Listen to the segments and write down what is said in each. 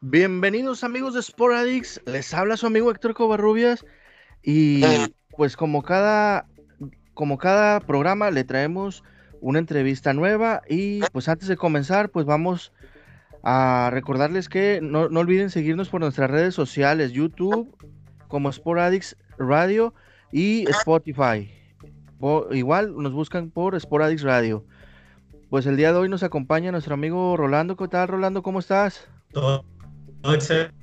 Bienvenidos amigos de Sporadix, les habla su amigo Héctor Covarrubias y pues como cada, como cada programa le traemos una entrevista nueva y pues antes de comenzar pues vamos a recordarles que no, olviden seguirnos por nuestras redes sociales, YouTube como Sporadix Radio y Spotify. igual nos buscan por Sporadix Radio. Pues el día de hoy nos acompaña nuestro amigo Rolando. ¿Qué tal, Rolando? ¿Cómo estás? Todo,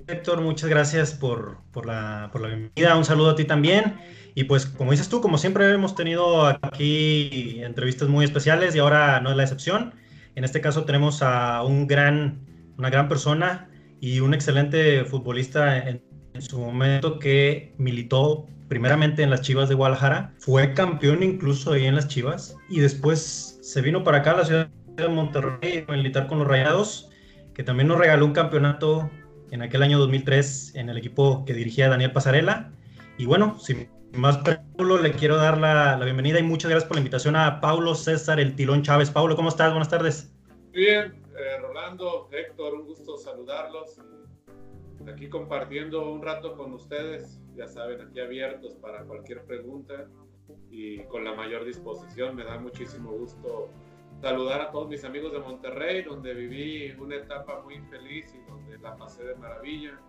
Héctor. Muchas gracias por, por, la, por la bienvenida. Un saludo a ti también. Y pues, como dices tú, como siempre hemos tenido aquí entrevistas muy especiales y ahora no es la excepción. En este caso tenemos a un gran, una gran persona y un excelente futbolista en su momento que militó primeramente en las Chivas de Guadalajara, fue campeón incluso ahí en las Chivas y después se vino para acá a la ciudad de Monterrey a militar con los Rayados, que también nos regaló un campeonato en aquel año 2003 en el equipo que dirigía Daniel Pasarela. Y bueno, sin más preámbulo, le quiero dar la, la, bienvenida y muchas gracias por la invitación a Paulo César El Tilón Chávez. Paulo, ¿cómo estás? Buenas tardes. Bien, eh, Rolando, Héctor, un gusto saludarlos. Aquí compartiendo un rato con ustedes ya saben, aquí abiertos para cualquier pregunta y con la mayor disposición. Me da muchísimo gusto saludar a todos mis amigos de Monterrey, donde viví una etapa muy feliz y donde la pasé de maravilla.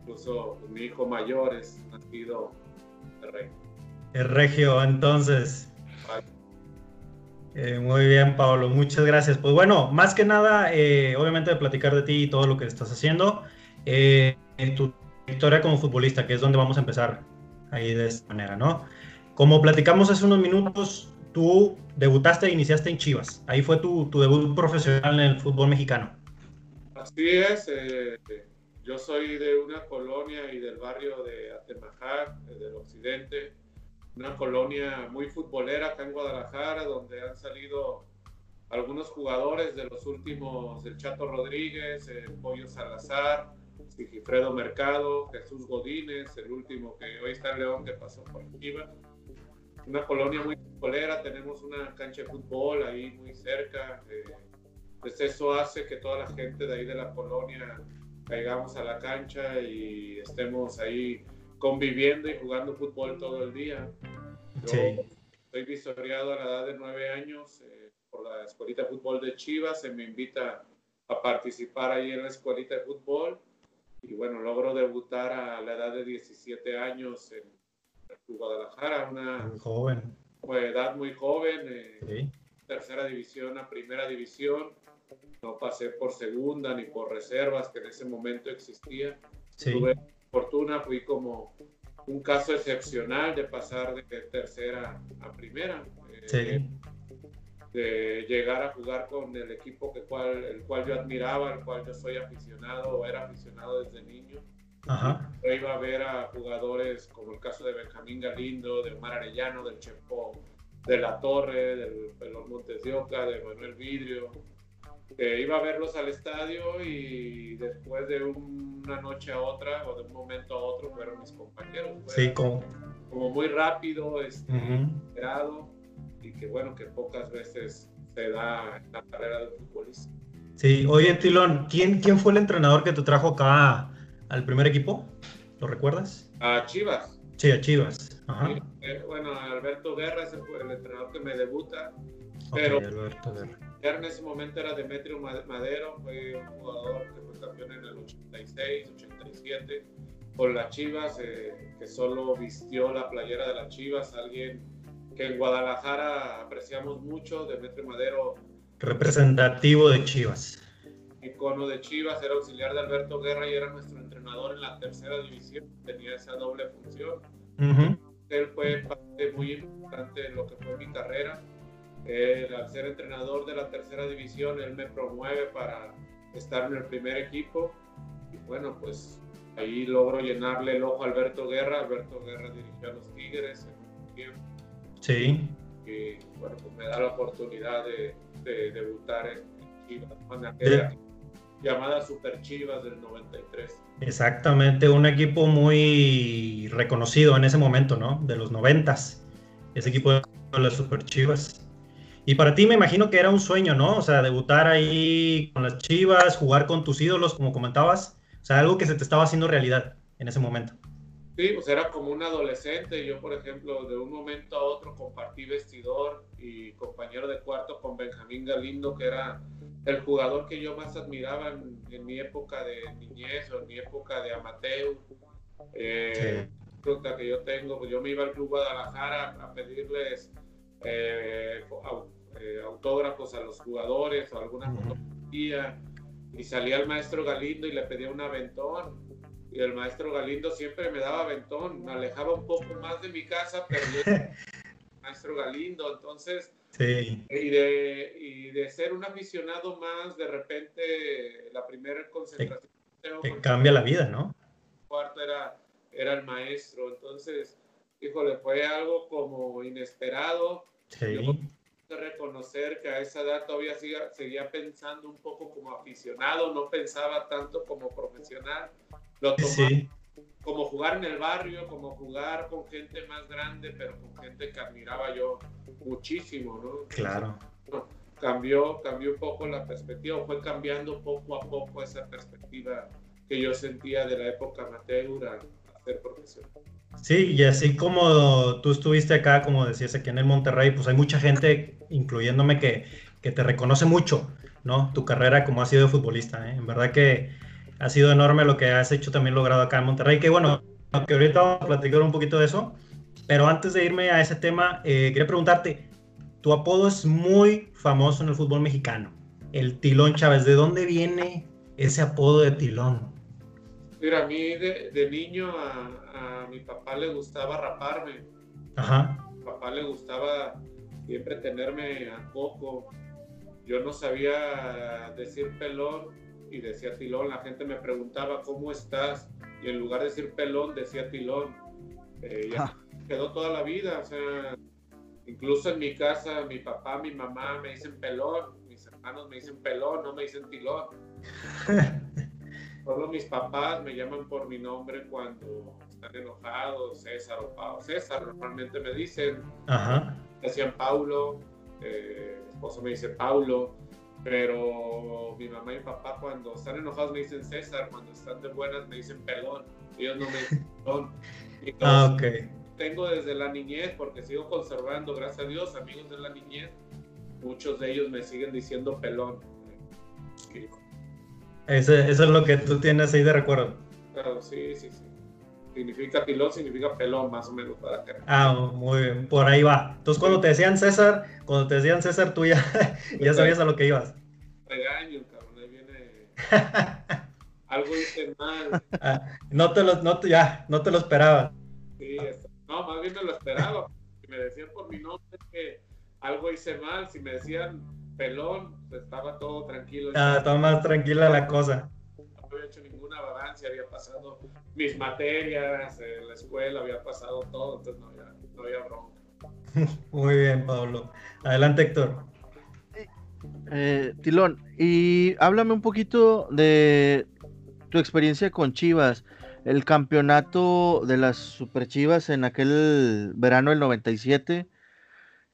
Incluso mi hijo mayor es nacido en Monterrey. El regio, entonces. Eh, muy bien, Pablo, muchas gracias. Pues bueno, más que nada, eh, obviamente de platicar de ti y todo lo que estás haciendo. Eh, tu historia como futbolista, que es donde vamos a empezar ahí de esta manera, ¿no? Como platicamos hace unos minutos, tú debutaste e iniciaste en Chivas. Ahí fue tu, debut profesional en el fútbol mexicano. Así es. Eh, yo soy de una colonia y del barrio de Atemajac, eh, del occidente. Una colonia muy futbolera acá en Guadalajara, donde han salido algunos jugadores de los últimos, el Chato Rodríguez, el Pollo Salazar, Sigifredo Mercado, Jesús Godínez, el último que hoy está en León que pasó por Chivas. Una colonia muy futbolera, tenemos una cancha de fútbol ahí muy cerca. Eh, pues eso hace que toda la gente de ahí de la colonia caigamos a la cancha y estemos ahí conviviendo y jugando fútbol todo el día. Yo sí. soy visoriado a la edad de nueve años eh, por la escuelita de fútbol de Chivas, se me invita a participar ahí en la escuelita de fútbol y bueno, logro debutar a la edad de 17 años en Guadalajara, una joven. edad muy joven, eh, tercera división a primera división, no pasé por segunda ni por reservas que en ese momento existía. Tuve fortuna, fui como un caso excepcional de pasar de tercera a primera. Eh, de llegar a jugar con el equipo que cual, el cual yo admiraba, el cual yo soy aficionado o era aficionado desde niño. Yo iba a ver a jugadores como el caso de Benjamín Galindo, de Omar Arellano, del Chepo de la Torre, del Pelón Montes de Oca, de Manuel Vidrio. que iba a verlos al estadio y después de una noche a otra o de un momento a otro fueron mis compañeros. sí, como... como muy rápido, este, esperado y que bueno, que pocas veces se da en la carrera de futbolista. Sí, oye Tilón, ¿quién, ¿quién fue el entrenador que te trajo acá al primer equipo? ¿Lo recuerdas? A Chivas. Sí, a Chivas. Eh, bueno, Alberto Guerra es el, el, entrenador que me debuta, pero Alberto Guerra. en ese momento era Demetrio Madero, fue un jugador que fue campeón en el 86, 87 con las Chivas, eh, que solo vistió la playera de las Chivas, alguien que en Guadalajara apreciamos mucho, Demetrio Madero. Representativo de Chivas. Icono de Chivas, era auxiliar de Alberto Guerra y era nuestro entrenador en la tercera división, tenía esa doble función. Él fue parte muy importante en lo que fue mi carrera. al ser entrenador de la tercera división, él me promueve para estar en el primer equipo. Y bueno, pues ahí logro llenarle el ojo a Alberto Guerra. Alberto Guerra dirigió a los Tigres en un tiempo Sí. Y bueno, pues me da la oportunidad de, debutar en, Chivas, en aquella llamada Super Chivas del 93. Exactamente, un equipo muy reconocido en ese momento, ¿no? De los noventas. ese equipo de las Super Chivas. Y para ti me imagino que era un sueño, ¿no? O sea, debutar ahí con las Chivas, jugar con tus ídolos, como comentabas. O sea, algo que se te estaba haciendo realidad en ese momento. Sí, pues era como un adolescente. Yo, por ejemplo, de un momento a otro compartí vestidor y compañero de cuarto con Benjamín Galindo, que era el jugador que yo más admiraba en, mi época de niñez o en mi época de amateur. Eh, que yo tengo, pues yo me iba al Club Guadalajara a pedirles eh, eh, autógrafos a los jugadores o alguna fotografía y salía el maestro Galindo y le pedía un aventón y el maestro Galindo siempre me daba aventón, me alejaba un poco más de mi casa, pero yo maestro Galindo, entonces sí. y, de, y de ser un aficionado más, de repente la primera concentración que, cambia la vida, ¿no? Cuarto era, era el maestro, entonces, híjole, fue algo como inesperado. Sí. Yo reconocer que a esa edad todavía seguía, seguía pensando un poco como aficionado, no pensaba tanto como profesional. Lo tomaba como jugar en el barrio, como jugar con gente más grande, pero con gente que admiraba yo muchísimo, ¿no? Claro. cambió, cambió un poco la perspectiva, fue cambiando poco a poco esa perspectiva que yo sentía de la época amateur a, a ser profesional. Sí, y así como tú estuviste acá, como decías aquí en el Monterrey, pues hay mucha gente, incluyéndome, que, que te reconoce mucho, ¿no? Tu carrera como has sido futbolista, ¿eh? En verdad que ha sido enorme lo que has hecho también logrado acá en Monterrey, que bueno, que ahorita vamos a platicar un poquito de eso, pero antes de irme a ese tema, eh, quería preguntarte, tu apodo es muy famoso en el fútbol mexicano, el Tilón Chávez, ¿de dónde viene ese apodo de Tilón? Mira, a mí de, de niño a, a mi papá le gustaba raparme. Ajá. A mi papá le gustaba siempre tenerme a coco. Yo no sabía decir pelón y decía tilón. La gente me preguntaba, ¿cómo estás? Y en lugar de decir pelón, decía tilón. Eh, ya quedó toda la vida. O sea, incluso en mi casa, mi papá, mi mamá me dicen pelón. Mis hermanos me dicen pelón, no me dicen tilón. Solo mis papás me llaman por mi nombre cuando están enojados, César o Pau. César normalmente me dicen. Ajá. Decían Paulo, eh, mi esposo me dice Paulo, pero mi mamá y mi papá cuando están enojados me dicen César, cuando están de buenas me dicen pelón. Ellos no me dicen pelón. ah, ok. Tengo desde la niñez, porque sigo conservando, gracias a Dios, amigos de la niñez, muchos de ellos me siguen diciendo pelón. Ese, eso es lo que tú tienes ahí de recuerdo. Claro, sí, sí, sí. Significa pilón, significa pelón, más o menos, para que... Ah, muy bien, por ahí va. Entonces, cuando te decían César, cuando te decían César, tú ya, ya sabías a lo que ibas. Regaño, cabrón, ahí viene... Algo hice mal. Ah, no te lo, no ya, no te lo esperaba. Sí, no, más bien me lo esperaba. Si me decían por mi nombre que algo hice mal, si me decían pelón, pues, estaba todo tranquilo. Ah, estaba más tranquila la cosa. Había hecho ninguna avance, había pasado mis materias en la escuela, había pasado todo, entonces no había, no había bronca. Muy bien, Pablo. Adelante, Héctor. Eh, Tilón, y háblame un poquito de tu experiencia con Chivas, el campeonato de las Super Chivas en aquel verano del 97.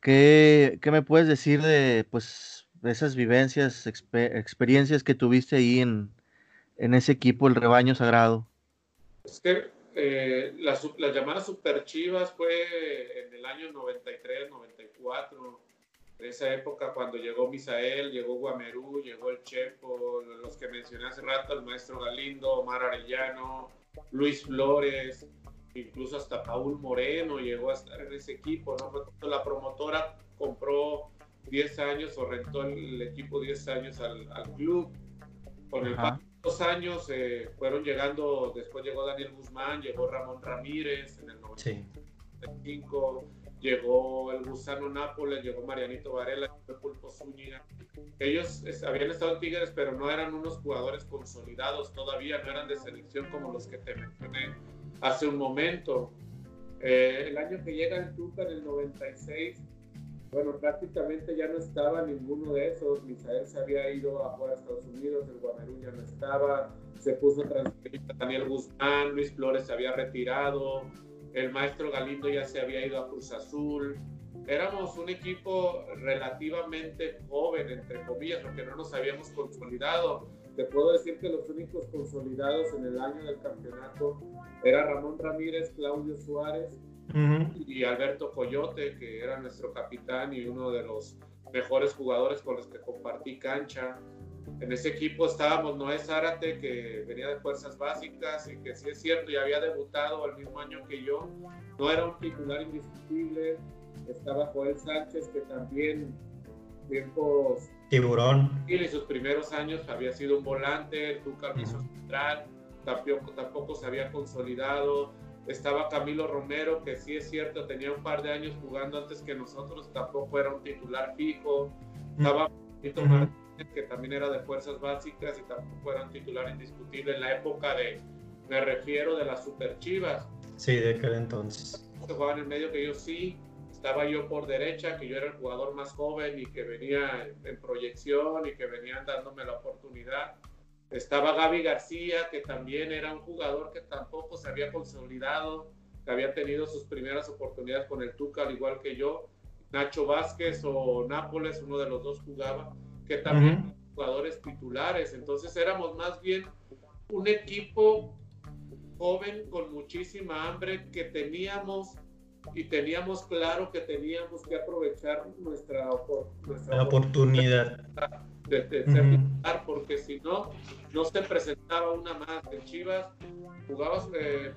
¿Qué, qué me puedes decir de pues de esas vivencias, experiencias que tuviste ahí en, en ese equipo, el rebaño sagrado? Es que eh, las, las, llamadas Super Chivas fue en el año 93, 94. En esa época, cuando llegó Misael, llegó Guamerú, llegó el Chepo, los que mencioné hace rato, el maestro Galindo, Omar Arellano, Luis Flores, incluso hasta Paul Moreno llegó a estar en ese equipo. ¿no? La promotora compró 10 años o rentó el, equipo 10 años al, al club. Con el paso de los años eh, fueron llegando, después llegó Daniel Guzmán, llegó Ramón Ramírez en el 95, llegó el Gusano Nápoles, llegó Marianito Varela, llegó Pulpo Zúñiga. Ellos habían estado en Tigres, pero no eran unos jugadores consolidados todavía, no eran de selección como los que te mencioné hace un momento. Eh, el año que llega el Tuca en el 96, bueno, prácticamente ya no estaba ninguno de esos. Misael se había ido a jugar a Estados Unidos, el Guamerú ya no estaba, se puso a Daniel Guzmán, Luis Flores se había retirado, el maestro Galindo ya se había ido a Cruz Azul. Éramos un equipo relativamente joven, entre comillas, porque no nos habíamos consolidado. Te puedo decir que los únicos consolidados en el año del campeonato era Ramón Ramírez, Claudio Suárez y Alberto Coyote, que era nuestro capitán y uno de los mejores jugadores con los que compartí cancha. En ese equipo estábamos Noé Zárate, que venía de fuerzas básicas y que sí es cierto, ya había debutado el mismo año que yo. No era un titular indiscutible. Estaba Joel Sánchez, que también tiempos... Tiburón. Y en sus primeros años había sido un volante, Tuca uh central, tampoco, tampoco se había consolidado. Estaba Camilo Romero, que sí es cierto, tenía un par de años jugando antes que nosotros, tampoco era un titular fijo. Estaba Benito Martínez, que también era de fuerzas básicas y tampoco era un titular indiscutible en la época de, me refiero, de las Super Chivas. Sí, de aquel entonces. Que jugaban en el medio que yo sí, estaba yo por derecha, que yo era el jugador más joven y que venía en proyección y que venían dándome la oportunidad. Estaba Gaby García, que también era un jugador que tampoco se había consolidado, que había tenido sus primeras oportunidades con el Tuca, al igual que yo. Nacho Vázquez o Nápoles, uno de los dos jugaba, que también jugadores titulares. Entonces éramos más bien un equipo joven con muchísima hambre que teníamos y teníamos claro que teníamos que aprovechar nuestra, nuestra oportunidad de, de porque si no, no se presentaba una más. En Chivas jugabas, eh,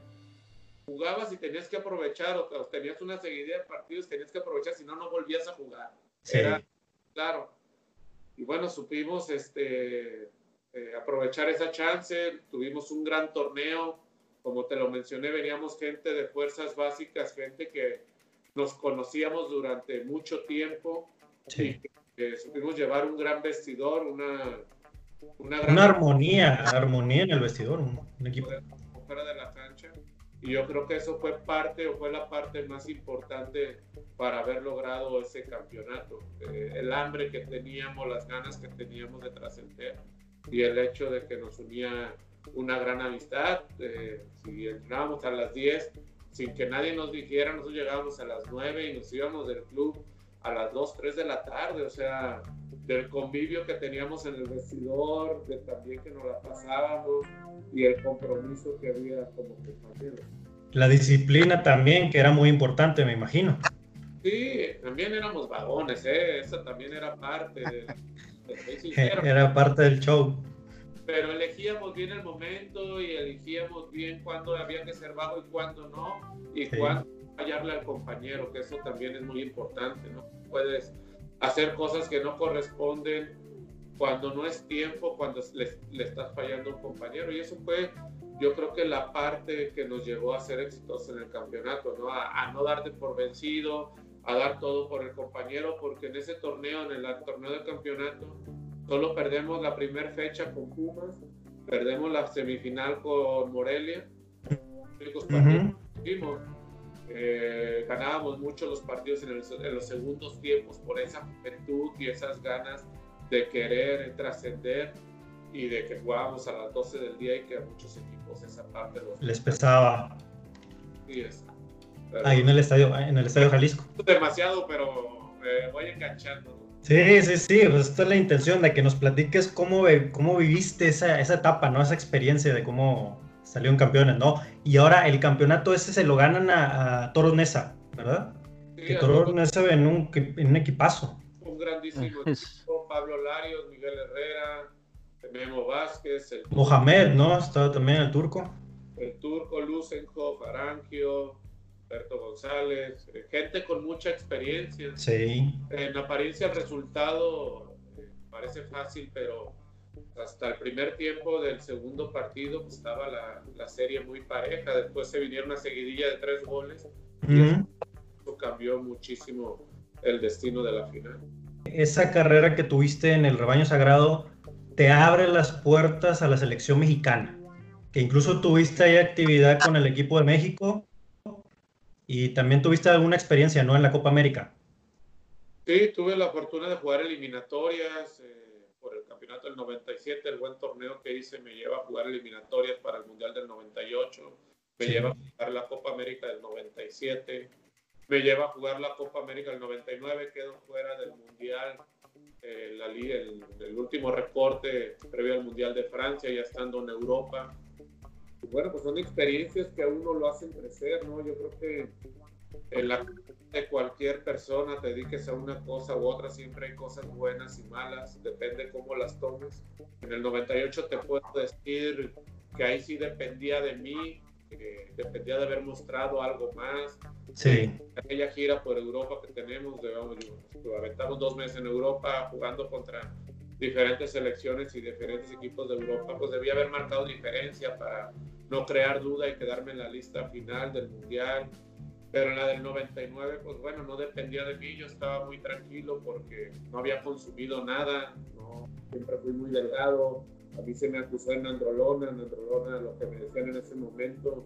jugabas y tenías que aprovechar, o, tenías una seguidilla de partidos, tenías que aprovechar, si no, no volvías a jugar. claro. Y bueno, supimos este, eh, aprovechar esa chance, tuvimos un gran torneo, como te lo mencioné, veníamos gente de fuerzas básicas, gente que nos conocíamos durante mucho tiempo sí. y que supimos llevar un gran vestidor, una, una, gran una armonía, armonía en el vestidor, un, equipo. Fuera de la cancha. Y yo creo que eso fue parte o fue la parte más importante para haber logrado ese campeonato. Eh, el hambre que teníamos, las ganas que teníamos de trascender y el hecho de que nos unía una gran amistad. Eh, si entrábamos a las 10, sin que nadie nos dijera, nosotros llegábamos a las 9 y nos íbamos del club a las 2, 3 de la tarde, o sea, del convivio que teníamos en el vestidor, de también que nos la pasábamos y el compromiso que había como compañeros. La disciplina también, que era muy importante, me imagino. Sí, también éramos vagones, ¿eh? Esa también era parte de, Era parte del show pero elegíamos bien el momento y elegíamos bien cuándo había que ser bajo y cuándo no, y cuándo fallarle al compañero, que eso también es muy importante, ¿no? Puedes hacer cosas que no corresponden cuando no es tiempo, cuando le, le estás fallando a un compañero, y eso fue, yo creo que la parte que nos llevó a ser exitosos en el campeonato, ¿no? A, a no darte por vencido, a dar todo por el compañero, porque en ese torneo, en el torneo del campeonato, Solo perdemos la primera fecha con Pumas, perdemos la semifinal con Morelia. Eh, ganábamos mucho los partidos en, los segundos tiempos por esa juventud y esas ganas de querer trascender y de que jugábamos a las 12 del día y que a muchos equipos esa parte les pesaba. Sí, es. Ahí en el estadio, en el estadio Jalisco. Demasiado, pero me voy enganchando. Sí, sí, sí, pues esta es la intención de que nos platiques cómo, cómo viviste esa, esa etapa, ¿no? Esa experiencia de cómo salieron campeones, ¿no? Y ahora el campeonato ese se lo ganan a, a Toro Nesa, ¿verdad? que Toro Nesa en un, en un equipazo. Un grandísimo equipo, Pablo Larios, Miguel Herrera, Memo Vázquez. El Mohamed, ¿no? Estaba también el turco. El turco, Lucenko, Arangio, Alberto González, eh, gente con mucha experiencia. Sí. En apariencia el resultado eh, parece fácil, pero hasta el primer tiempo del segundo partido pues, estaba la, la, serie muy pareja. Después se vinieron una seguidilla de tres goles y eso cambió muchísimo el destino de la final. Esa carrera que tuviste en el rebaño sagrado te abre las puertas a la selección mexicana, que incluso tuviste ahí actividad con el equipo de México y también tuviste alguna experiencia, ¿no? En la Copa América. Sí, tuve la fortuna de jugar eliminatorias eh, por el campeonato del 97, el buen torneo que hice me lleva a jugar eliminatorias para el Mundial del 98. me lleva a jugar la Copa América del 97, me lleva a jugar la Copa América del 99, quedo fuera del Mundial, eh, la, el, el, último reporte previo al Mundial de Francia, ya estando en Europa. bueno, pues son experiencias que a uno lo hacen crecer, ¿no? Yo creo que en la de cualquier persona te dediques a una cosa u otra, siempre hay cosas buenas y malas, depende cómo las tomes. En el 98 te puedo decir que ahí sí dependía de mí, dependía de haber mostrado algo más. Sí. Aquella gira por Europa que tenemos, digamos, aventamos dos meses en Europa jugando contra diferentes selecciones y diferentes equipos de Europa, pues debía haber marcado diferencia para no crear duda y quedarme en la lista final del Mundial. Pero en la del 99, pues bueno, no dependía de mí, yo estaba muy tranquilo porque no había consumido nada, ¿no? siempre fui muy delgado, a mí se me acusó en androlona, en androlona, lo que me decían en ese momento,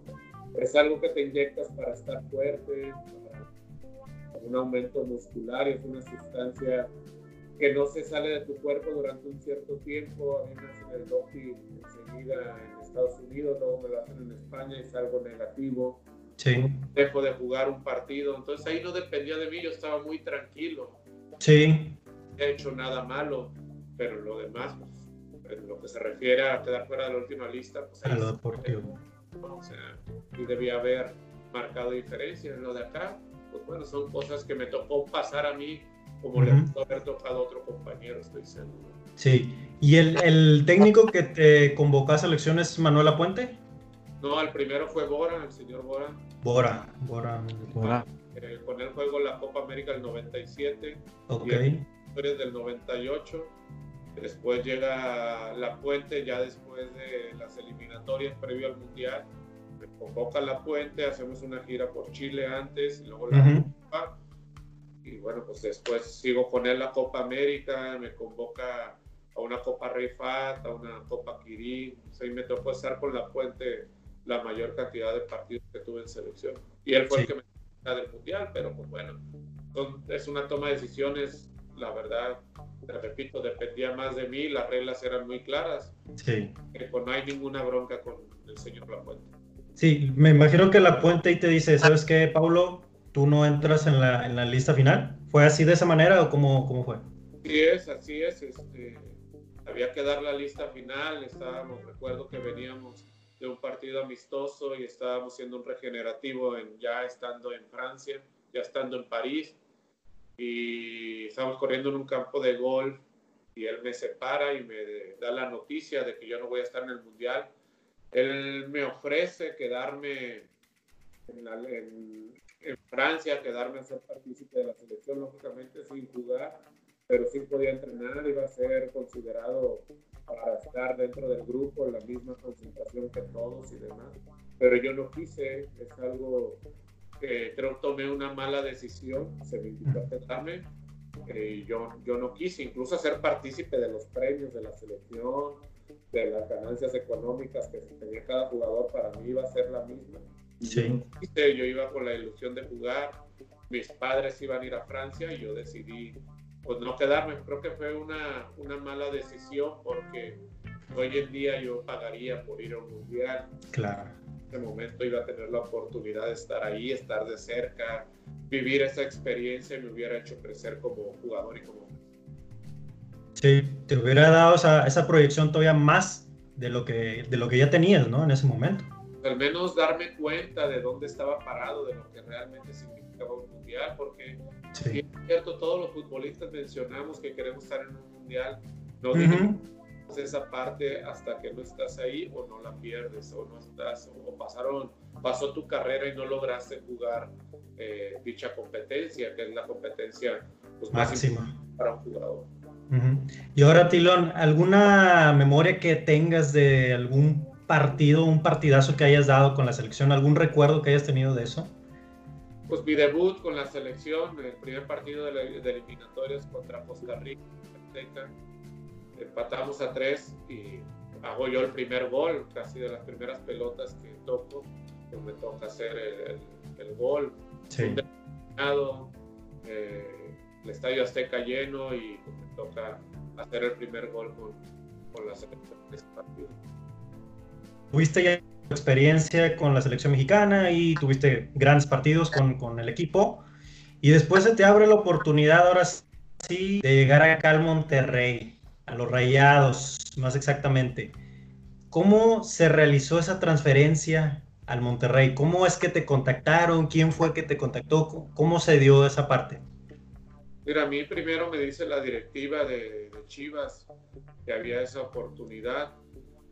es algo que te inyectas para estar fuerte, para un aumento muscular, es una sustancia que no se sale de tu cuerpo durante un cierto tiempo. A mí me hacen el doping enseguida en Estados Unidos, luego me lo hacen en España y salgo negativo. Sí. Dejo de jugar un partido. Entonces ahí no dependía de mí, yo estaba muy tranquilo. Sí. No he hecho nada malo, pero lo demás, pues, en lo que se refiere a quedar fuera de la última lista, pues a lo deportivo. O sea, y debía haber marcado diferencia. En lo de acá, pues bueno, son cosas que me tocó pasar a mí como le pudo haber tocado a otro compañero, estoy seguro. Sí. ¿Y el, el técnico que te convocó a selección es Manuel Apuente? No, el primero fue Bora, el señor Bora. Bora, Bora. Bora. Eh, con él juego la Copa América del 97. Ok. Y del 98. Después llega La Puente, ya después de las eliminatorias previo al Mundial. Me convoca La Puente, hacemos una gira por Chile antes, y luego la Copa. Y bueno, pues después sigo con él la Copa América, me convoca a una Copa Rey Fat, a una Copa Kirin. O sea, y me tocó estar con La Puente la mayor cantidad de partidos que tuve en selección. Y él fue el que me del mundial, pero pues bueno, es una toma de decisiones, la verdad, te repito, dependía más de mí, las reglas eran muy claras. Sí. Que pues no hay ninguna bronca con el señor Lapuente. Sí, me imagino que Lapuente ahí te dice, ¿sabes qué, Paulo? Tú no entras en la, en la lista final. ¿Fue así de esa manera o cómo, cómo fue? Sí es, así es. Este, había que dar la lista final, estábamos, recuerdo que veníamos de un partido amistoso y estábamos siendo un regenerativo en, ya estando en Francia, ya estando en París y estábamos corriendo en un campo de golf y él me separa y me da la noticia de que yo no voy a estar en el mundial. Él me ofrece quedarme en, en Francia, quedarme a ser partícipe de la selección, lógicamente sin jugar, pero sí podía entrenar, iba a ser considerado para estar dentro del grupo en la misma concentración que todos y demás. Pero yo no quise, es algo que creo tomé una mala decisión, se me invitó a quedarme eh, yo, yo no quise incluso ser partícipe de los premios de la selección, de las ganancias económicas que tenía cada jugador, para mí iba a ser la misma. Sí. Yo iba con la ilusión de jugar, mis padres iban a ir a Francia y yo decidí pues no quedarme. Creo que fue una, una mala decisión porque hoy en día yo pagaría por ir a un mundial. Claro. En ese momento iba a tener la oportunidad de estar ahí, estar de cerca, vivir esa experiencia y me hubiera hecho crecer como jugador y como... Sí, te hubiera dado esa, esa proyección todavía más de lo, que, de lo que ya tenías, ¿no? En ese momento. Al menos darme cuenta de dónde estaba parado, de lo que realmente significaba un mundial, porque Sí. es cierto, todos los futbolistas mencionamos que queremos estar en un mundial. No uh esa parte hasta que no estás ahí o no la pierdes o no estás o pasaron pasó tu carrera y no lograste jugar eh, dicha competencia que es la competencia pues, máxima para un jugador. Y ahora Tilón, ¿alguna memoria que tengas de algún partido, un partidazo que hayas dado con la selección, algún recuerdo que hayas tenido de eso? Pues mi debut con la selección, el primer partido de, la, de eliminatorias contra Costa Rica, empatamos a tres y hago yo el primer gol, casi de las primeras pelotas que toco, pues me toca hacer el, el, gol. Sí. Eh, el estadio Azteca lleno y pues, me toca hacer el primer gol con, con la selección de ese partido. ¿Tuviste ya experiencia con la selección mexicana y tuviste grandes partidos con, con el equipo. Y después se te abre la oportunidad ahora sí de llegar acá al Monterrey, a los Rayados, más exactamente. ¿Cómo se realizó esa transferencia al Monterrey? ¿Cómo es que te contactaron? ¿Quién fue que te contactó? ¿Cómo se dio esa parte? Mira, a mí primero me dice la directiva de, Chivas que había esa oportunidad.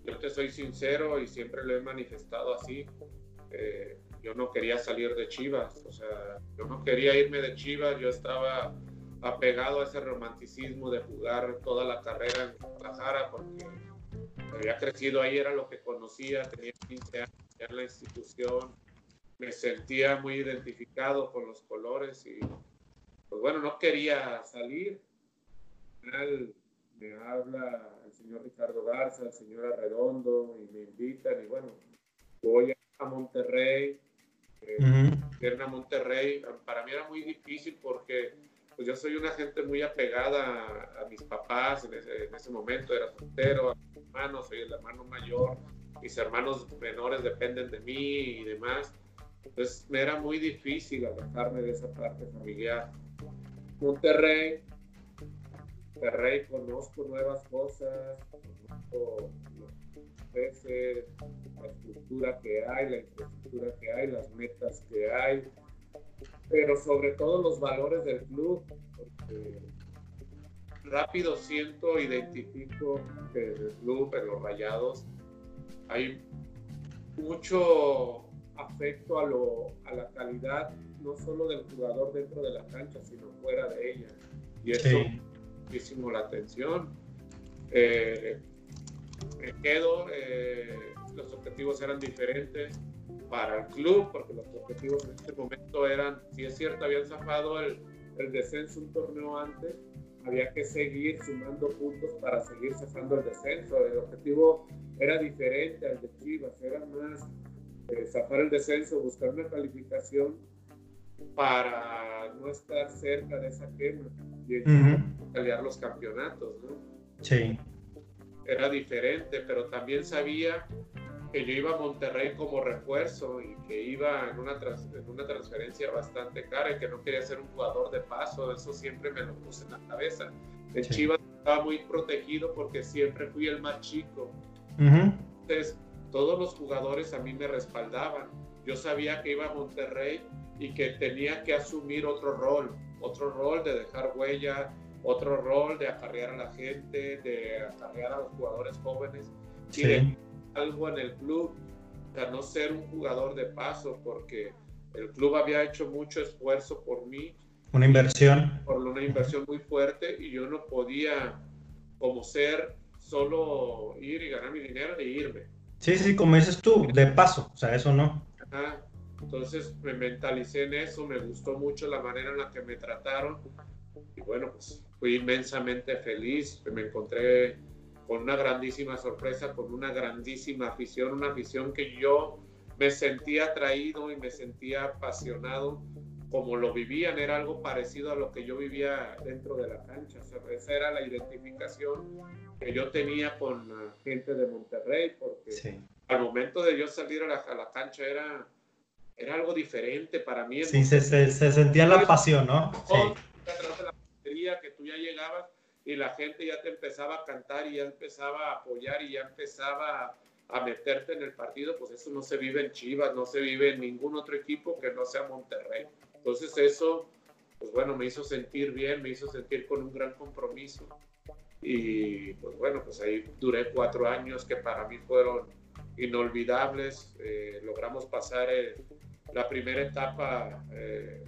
Yo te soy sincero y siempre lo he manifestado así. Eh, yo no quería salir de Chivas, o sea, yo no quería irme de Chivas, yo estaba apegado a ese romanticismo de jugar toda la carrera en Guadalajara porque había crecido ahí, era lo que conocía, tenía 15 años en la institución, me sentía muy identificado con los colores y pues bueno, no quería salir. Al final me habla el señor Ricardo Garza, el señor Arredondo y me invitan y bueno, voy a Monterrey, eh, a Monterrey. Para mí era muy difícil porque pues yo soy una gente muy apegada a, mis papás en ese, en ese, momento, era soltero, a mis hermanos, soy el hermano mayor, mis hermanos menores dependen de mí y demás. Entonces me era muy difícil alejarme de esa parte familiar. Monterrey, Monterrey conozco nuevas cosas, conozco los peces, la estructura que hay, la infraestructura que hay, las metas que hay, pero sobre todo los valores del club, porque rápido siento, identifico que en el club, en los rayados, hay mucho afecto a, lo, a la calidad no solo del jugador dentro de la cancha, sino fuera de ella. Y eso. Muchísimo la atención. Eh, me quedo, eh, los objetivos eran diferentes para el club, porque los objetivos en este momento eran, si es cierto, habían zafado el, el descenso un torneo antes, había que seguir sumando puntos para seguir zafando el descenso. El objetivo era diferente al de Chivas, era más eh, zafar el descenso, buscar una calificación para no estar cerca de esa quema y pelear los campeonatos, ¿no? Sí. Era diferente, pero también sabía que yo iba a Monterrey como refuerzo y que iba en una, en una transferencia bastante cara y que no quería ser un jugador de paso, eso siempre me lo puse en la cabeza. En Chivas estaba muy protegido porque siempre fui el más chico. Entonces, todos los jugadores a mí me respaldaban. Yo sabía que iba a Monterrey y que tenía que asumir otro rol, otro rol de dejar huella, otro rol de acarrear a la gente, de acarrear a los jugadores jóvenes y de algo en el club, sea, no ser un jugador de paso, porque el club había hecho mucho esfuerzo por mí. Una inversión. Por una inversión muy fuerte y yo no podía como ser solo ir y ganar mi dinero e irme. Sí, sí, como dices tú, de paso, o sea, eso no. Ajá. Entonces me mentalicé en eso, me gustó mucho la manera en la que me trataron. Y bueno, pues fui inmensamente feliz, me encontré con una grandísima sorpresa, con una grandísima afición, una afición que yo me sentía atraído y me sentía apasionado como lo vivían, era algo parecido a lo que yo vivía dentro de la cancha, esa era la identificación que yo tenía con la gente de Monterrey, porque al momento de yo salir a la, a la cancha era era algo diferente para mí. Sí, se, se, sentía la pasión, ¿no? Sí. La que tú ya llegabas y la gente ya te empezaba a cantar y ya empezaba a apoyar y ya empezaba a, meterte en el partido, pues eso no se vive en Chivas, no se vive en ningún otro equipo que no sea Monterrey. Entonces eso, pues bueno, me hizo sentir bien, me hizo sentir con un gran compromiso. Y pues bueno, pues ahí duré cuatro años que para mí fueron inolvidables. Eh, logramos pasar el, la primera etapa, eh,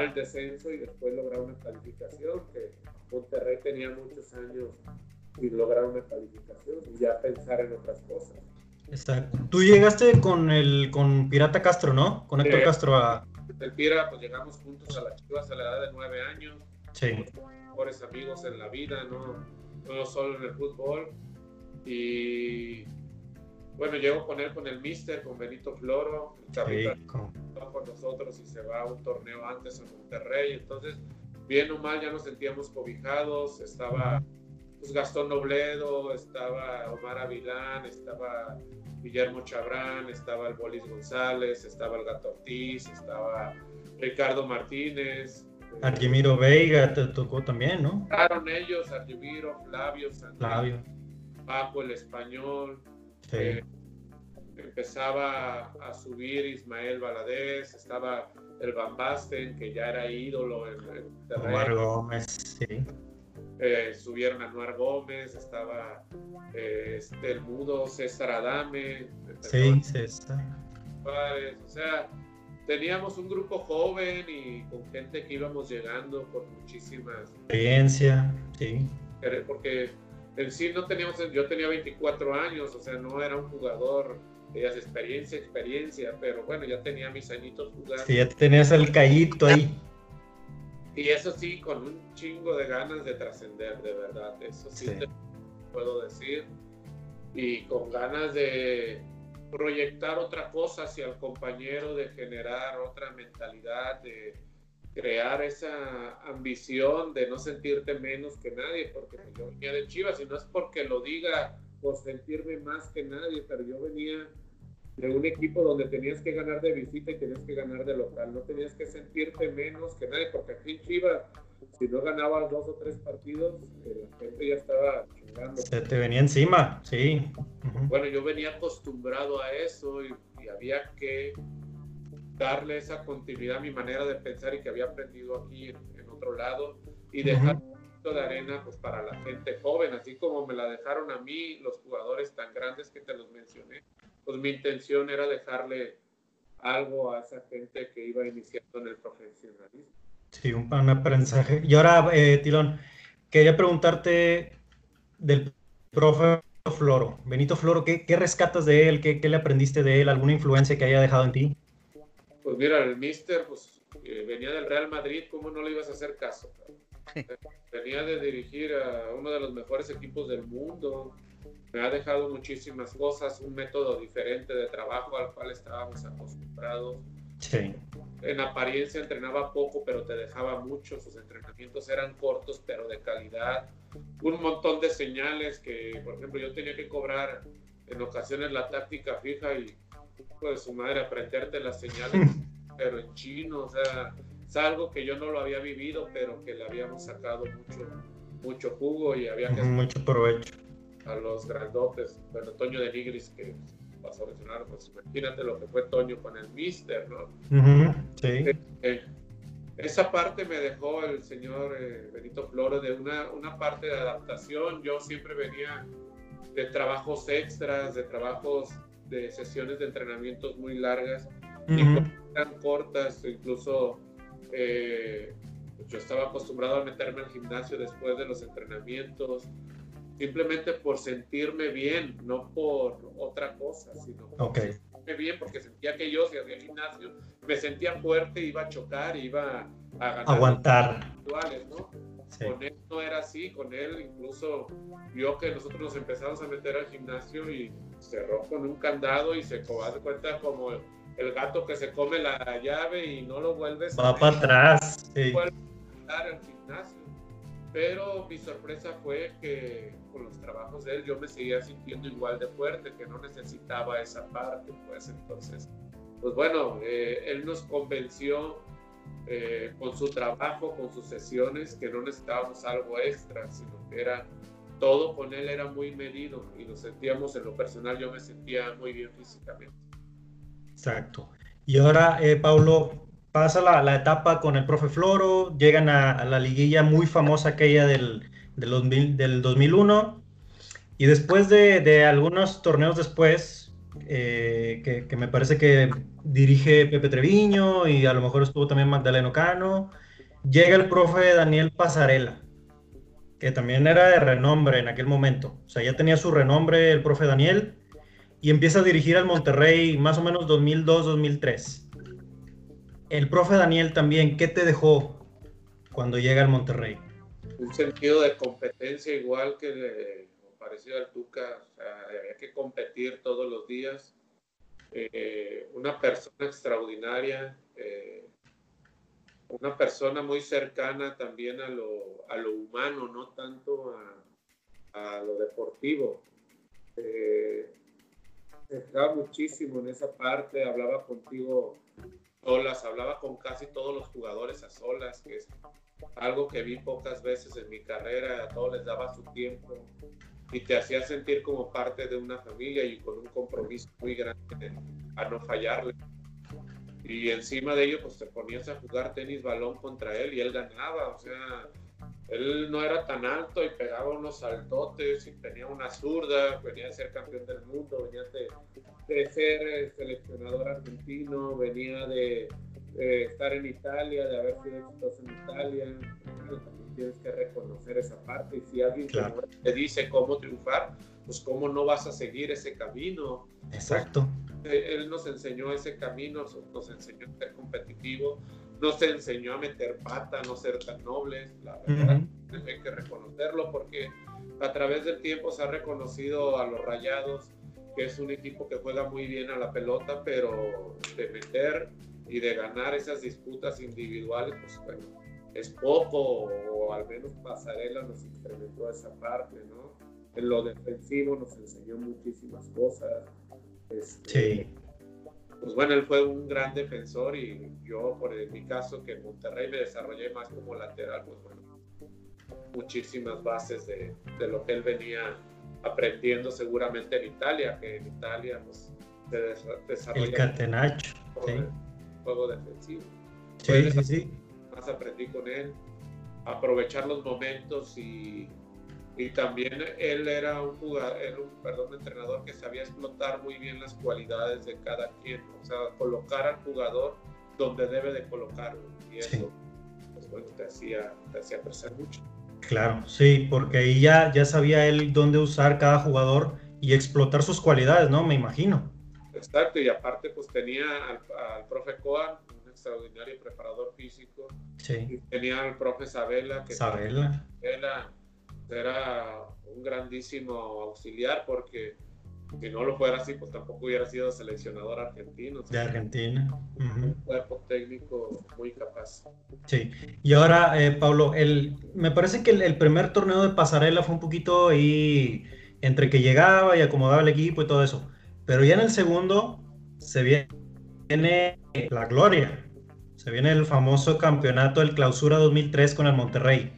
el descenso y después lograr una calificación, que Monterrey tenía muchos años sin lograr una calificación y ya pensar en otras cosas. Exacto. Tú llegaste con el con Pirata Castro, ¿no? Con Héctor Castro a... El Pira, pues llegamos juntos a la Chivas a la edad de nueve años. Sí. Mejores amigos en la vida, ¿no? No solo en el fútbol. Y bueno, llego con él, con el Mister, con Benito Floro, el capitán con nosotros y se va a un torneo antes en Monterrey. Entonces, bien o mal, ya nos sentíamos cobijados. Estaba pues, Gastón Nobledo, estaba Omar Avilán, estaba Guillermo Chabrán, estaba el Bolis González, estaba el Gato Ortiz, estaba Ricardo Martínez. Argemiro Veiga te tocó también, ¿no? Claro, ellos, Argemiro, Flavio, Flavio. Paco el Español. Sí. Eh, empezaba a subir Ismael Valadez, estaba el Van Basten, que ya era ídolo en, en Omar Gómez, sí. Eh, subieron a Noar Gómez, estaba eh, este, el mudo César Adame. Sí, César. O sea, teníamos un grupo joven y con gente que íbamos llegando con muchísimas experiencia, sí. Porque en sí no teníamos, yo tenía 24 años, o sea, no era un jugador, tenías experiencia, experiencia, pero bueno, ya tenía mis añitos jugando. Sí, ya tenías el callito ahí. Y eso sí, con un chingo de ganas de trascender, de verdad, eso sí, Sí. te puedo decir. Y con ganas de proyectar otra cosa hacia el compañero, de generar otra mentalidad, de crear esa ambición de no sentirte menos que nadie, porque yo venía de Chivas y no es porque lo diga por sentirme más que nadie, pero yo venía de un equipo donde tenías que ganar de visita y tenías que ganar de local, no tenías que sentirte menos que nadie, porque aquí en Chivas, si no ganabas dos o tres partidos, eh, la gente ya estaba chingando. Se te venía encima, sí. Bueno, yo venía acostumbrado a eso y, y había que darle esa continuidad a mi manera de pensar y que había aprendido aquí en, en otro lado y dejar un poquito de arena pues para la gente joven, así como me la dejaron a mí los jugadores tan grandes que te los mencioné, pues mi intención era dejarle algo a esa gente que iba iniciando en el profesionalismo. Sí, un, un aprendizaje. Y ahora, eh, Tilón, quería preguntarte del profe Floro. Benito Floro, ¿qué, qué rescatas de él? ¿Qué, qué le aprendiste de él? ¿Alguna influencia que haya dejado en ti? Pues mira, el Mister pues, eh, venía del Real Madrid, ¿cómo no le ibas a hacer caso? Venía de dirigir a uno de los mejores equipos del mundo. Me ha dejado muchísimas cosas, un método diferente de trabajo al cual estábamos acostumbrados. Sí. En apariencia entrenaba poco, pero te dejaba mucho. Sus entrenamientos eran cortos, pero de calidad. Un montón de señales que, por ejemplo, yo tenía que cobrar en ocasiones la táctica fija y pues su madre aprenderte las señales, pero en chino, o sea, es algo que yo no lo había vivido, pero que le habíamos sacado mucho, mucho jugo y había que Mucho provecho. a los grandotes, bueno, Toño de Nigris que pasó a mencionar, pues imagínate lo que fue Toño con el Mister, ¿no? Ujú, Sí. Eh, esa parte me dejó el señor eh, Benito Flores de una, una parte de adaptación. Yo siempre venía de trabajos extras, de trabajos de sesiones de entrenamientos muy largas y Ujú, cuando eran cortas, incluso eh, yo estaba acostumbrado a meterme al gimnasio después de los entrenamientos, simplemente por sentirme bien, no por otra cosa, sino por Ok. sentirme bien, porque sentía que yo, si hacía gimnasio, me sentía fuerte, iba a chocar, iba a ganar Aguantar. actuales, ¿no? Sí. Con él no era así, con él incluso yo que nosotros nos empezamos a meter al gimnasio y cerró con un candado y se de cuenta como el, gato que se come la llave y no lo vuelves Va para atrás. Sí. entrar al gimnasio. Pero mi sorpresa fue que con los trabajos de él yo me seguía sintiendo igual de fuerte, que no necesitaba esa parte, pues entonces, pues bueno, eh, él nos convenció eh, con su trabajo, con sus sesiones, que no necesitábamos algo extra, sino que era todo con él era muy medido y lo sentíamos en lo personal, yo me sentía muy bien físicamente. Exacto. Y ahora, eh, Paulo, pasa la, etapa con el profe Floro, llegan a, la liguilla muy famosa aquella del, del, 2000 del 2001, y después de, de algunos torneos después, eh, que, me parece que dirige Pepe Treviño y a lo mejor estuvo también Magdaleno Cano, llega el profe Daniel Pasarela, que también era de renombre en aquel momento, o sea, ya tenía su renombre el profe Daniel y empieza a dirigir al Monterrey más o menos 2002-2003. El profe Daniel también, ¿qué te dejó cuando llega al Monterrey? un sentido de competencia igual que parecido al Tuca, o sea, había que competir todos los días. Eh, una persona extraordinaria, eh, una persona muy cercana también a lo, a lo humano, no tanto a, a lo deportivo. Eh, Estaba muchísimo en esa parte, hablaba contigo solas, hablaba con casi todos los jugadores a solas, que es algo que vi pocas veces en mi carrera, a todos les daba su tiempo y te hacía sentir como parte de una familia y con un compromiso muy grande a no fallarle. Y encima de ello, pues te ponías a jugar tenis balón contra él y él ganaba, o sea, él no era tan alto y pegaba unos saltotes y tenía una zurda, venía de ser campeón del mundo, venía de, de ser eh, seleccionador argentino, venía de, estar en Italia, de haber sido exitoso en Italia. también tienes que reconocer esa parte. Y si alguien te dice cómo triunfar, pues cómo no vas a seguir ese camino. Exacto. Él nos enseñó ese camino, nos enseñó a ser competitivo, no se enseñó a meter pata, no ser tan nobles, la verdad, hay que reconocerlo porque a través del tiempo se ha reconocido a los Rayados que es un equipo que juega muy bien a la pelota, pero de meter y de ganar esas disputas individuales, pues bueno, es poco, o al menos Pasarela nos incrementó esa parte, ¿no? En lo defensivo nos enseñó muchísimas cosas. Este, sí pues bueno, él fue un gran defensor y yo, por mi caso, que en Monterrey me desarrollé más como lateral, pues bueno, muchísimas bases de, de lo que él venía aprendiendo seguramente en Italia, que en Italia pues, se desarrolla... El catenacho, sí. Juego defensivo. Sí, sí, sí. Más aprendí con él, aprovechar los momentos y y también él era un jugador, un, perdón, entrenador que sabía explotar muy bien las cualidades de cada quien, o sea, colocar al jugador donde debe de colocarlo. Y eso, pues bueno, te hacía, te hacía crecer mucho. Claro, sí, porque ahí ya, ya sabía él dónde usar cada jugador y explotar sus cualidades, ¿no? Me imagino. Exacto, y aparte pues tenía al, al profe Coan, un extraordinario preparador físico. Sí. Y tenía al profe Sabela, que Sabela. Sabela era un grandísimo auxiliar porque si no lo fuera así, pues tampoco hubiera sido seleccionador argentino. De Argentina. Un cuerpo técnico muy capaz. Sí. Y ahora, eh, Pablo, el, me parece que el, primer torneo de pasarela fue un poquito ahí entre que llegaba y acomodaba el equipo y todo eso. Pero ya en el segundo se viene la gloria. Se viene el famoso campeonato del Clausura 2003 con el Monterrey.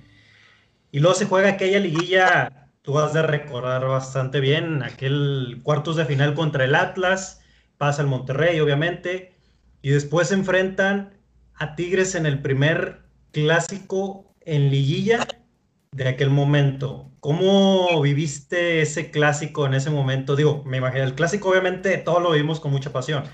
Y luego se juega aquella liguilla, tú vas de recordar bastante bien, aquel cuartos de final contra el Atlas, pasa el Monterrey, obviamente, y después se enfrentan a Tigres en el primer clásico en liguilla de aquel momento. ¿Cómo viviste ese clásico en ese momento? Digo, me imagino, el clásico obviamente todos lo vivimos con mucha pasión,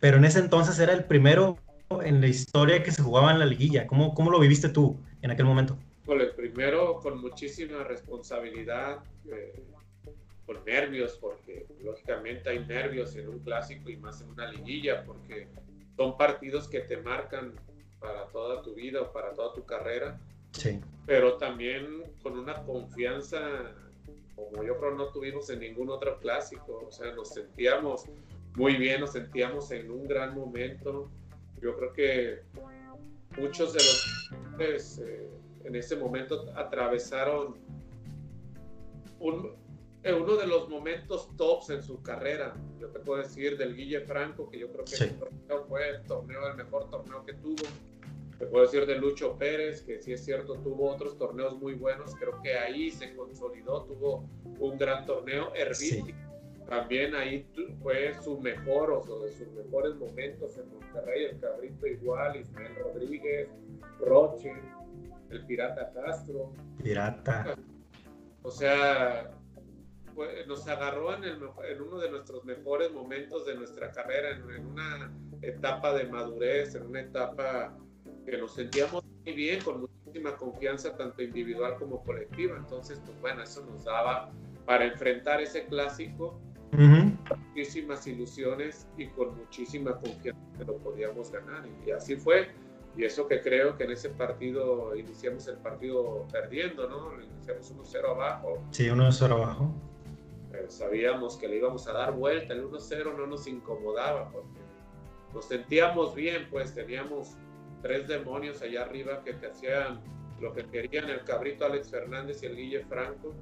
pero en ese entonces era el primero en la historia que se jugaba en la liguilla. ¿Cómo, cómo lo viviste tú en aquel momento? El primero con muchísima responsabilidad, eh, con nervios, porque lógicamente hay nervios en un clásico y más en una liguilla, porque son partidos que te marcan para toda tu vida o para toda tu carrera. Sí. Pero también con una confianza como yo creo no tuvimos en ningún otro clásico. O sea, nos sentíamos muy bien, nos sentíamos en un gran momento. Yo creo que muchos de los pues, eh, en ese momento atravesaron eh, uno de los momentos tops en su carrera. Yo te puedo decir del Guille Franco, que yo creo que fue el torneo, el mejor torneo que tuvo. Te puedo decir de Lucho Pérez, que sí es cierto, tuvo otros torneos muy buenos. Creo que ahí se consolidó, tuvo un gran torneo. Herbiti también ahí fue su mejor o de sus mejores momentos en Monterrey. El Cabrito igual, Ismael Rodríguez, Roche el Pirata Castro. Pirata. O sea, nos agarró en, uno de nuestros mejores momentos de nuestra carrera, en, una etapa de madurez, en una etapa que nos sentíamos muy bien, con muchísima confianza, tanto individual como colectiva. Entonces, pues bueno, eso nos daba para enfrentar ese clásico muchísimas ilusiones y con muchísima confianza que lo podíamos ganar. Y así fue y eso que creo que en ese partido iniciamos el partido perdiendo, ¿no? Iniciamos 1-0 abajo. Sí, 1-0 abajo. Pero sabíamos que le íbamos a dar vuelta. El 1-0 no nos incomodaba porque nos sentíamos bien, pues teníamos tres demonios allá arriba que te hacían lo que querían el cabrito Alex Fernández y el Guille Franco.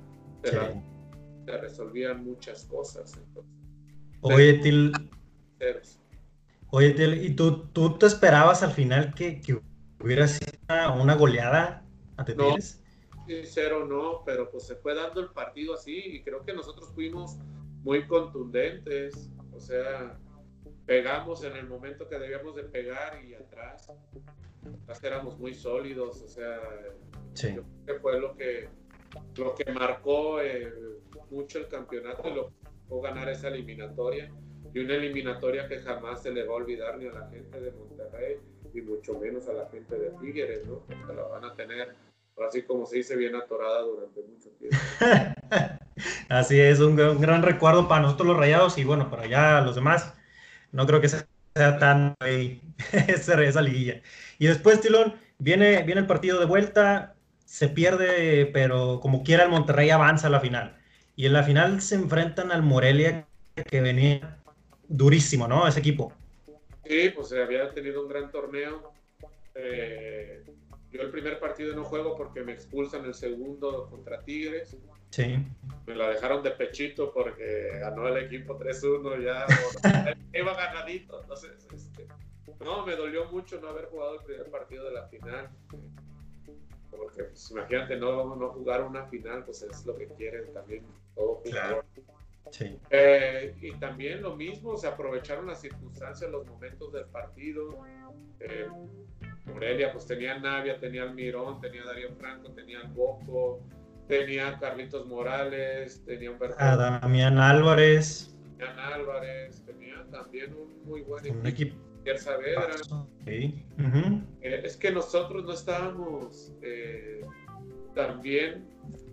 Te, resolvían muchas cosas. Oye, Til. Oye, Til, ¿y tú, tú te esperabas al final que, que hubiera sido una, goleada ante no, Sincero, no, pero pues se fue dando el partido así y creo que nosotros fuimos muy contundentes. O sea, pegamos en el momento que debíamos de pegar y atrás, atrás éramos muy sólidos. O sea, sí. yo creo que fue lo que, lo que marcó eh, mucho el campeonato y lo o ganar esa eliminatoria y una eliminatoria que jamás se le va a olvidar ni a la gente de Monterrey y mucho menos a la gente de Tigres, ¿no? Porque la van a tener, así como se dice, bien atorada durante mucho tiempo. así es, un, gran recuerdo para nosotros los rayados y bueno, para allá los demás, no creo que sea tan esa, esa liguilla. Y después, Tilón, viene, viene el partido de vuelta, se pierde, pero como quiera el Monterrey avanza a la final. Y en la final se enfrentan al Morelia, que venía durísimo, ¿no? Ese equipo. Sí, pues había tenido un gran torneo. Eh, yo el primer partido no juego porque me expulsan el segundo contra Tigres. Sí. Me la dejaron de pechito porque ganó el equipo 3-1 ya. iba ganadito. Entonces, este, no, me dolió mucho no haber jugado el primer partido de la final porque pues, imagínate no, no jugar una final, pues es lo que quieren también todo jugador. Sí. Eh, y también lo mismo, se aprovecharon las circunstancias, los momentos del partido. Eh, Morelia, pues tenía Navia, tenía Almirón, tenía Darío Franco, tenía Boco, tenía Carlitos Morales, tenía Humberto. A Damián Álvarez. Damián Álvarez, tenía también un muy buen equipo. equipo Saavedra. Eh, es que nosotros no estábamos eh, también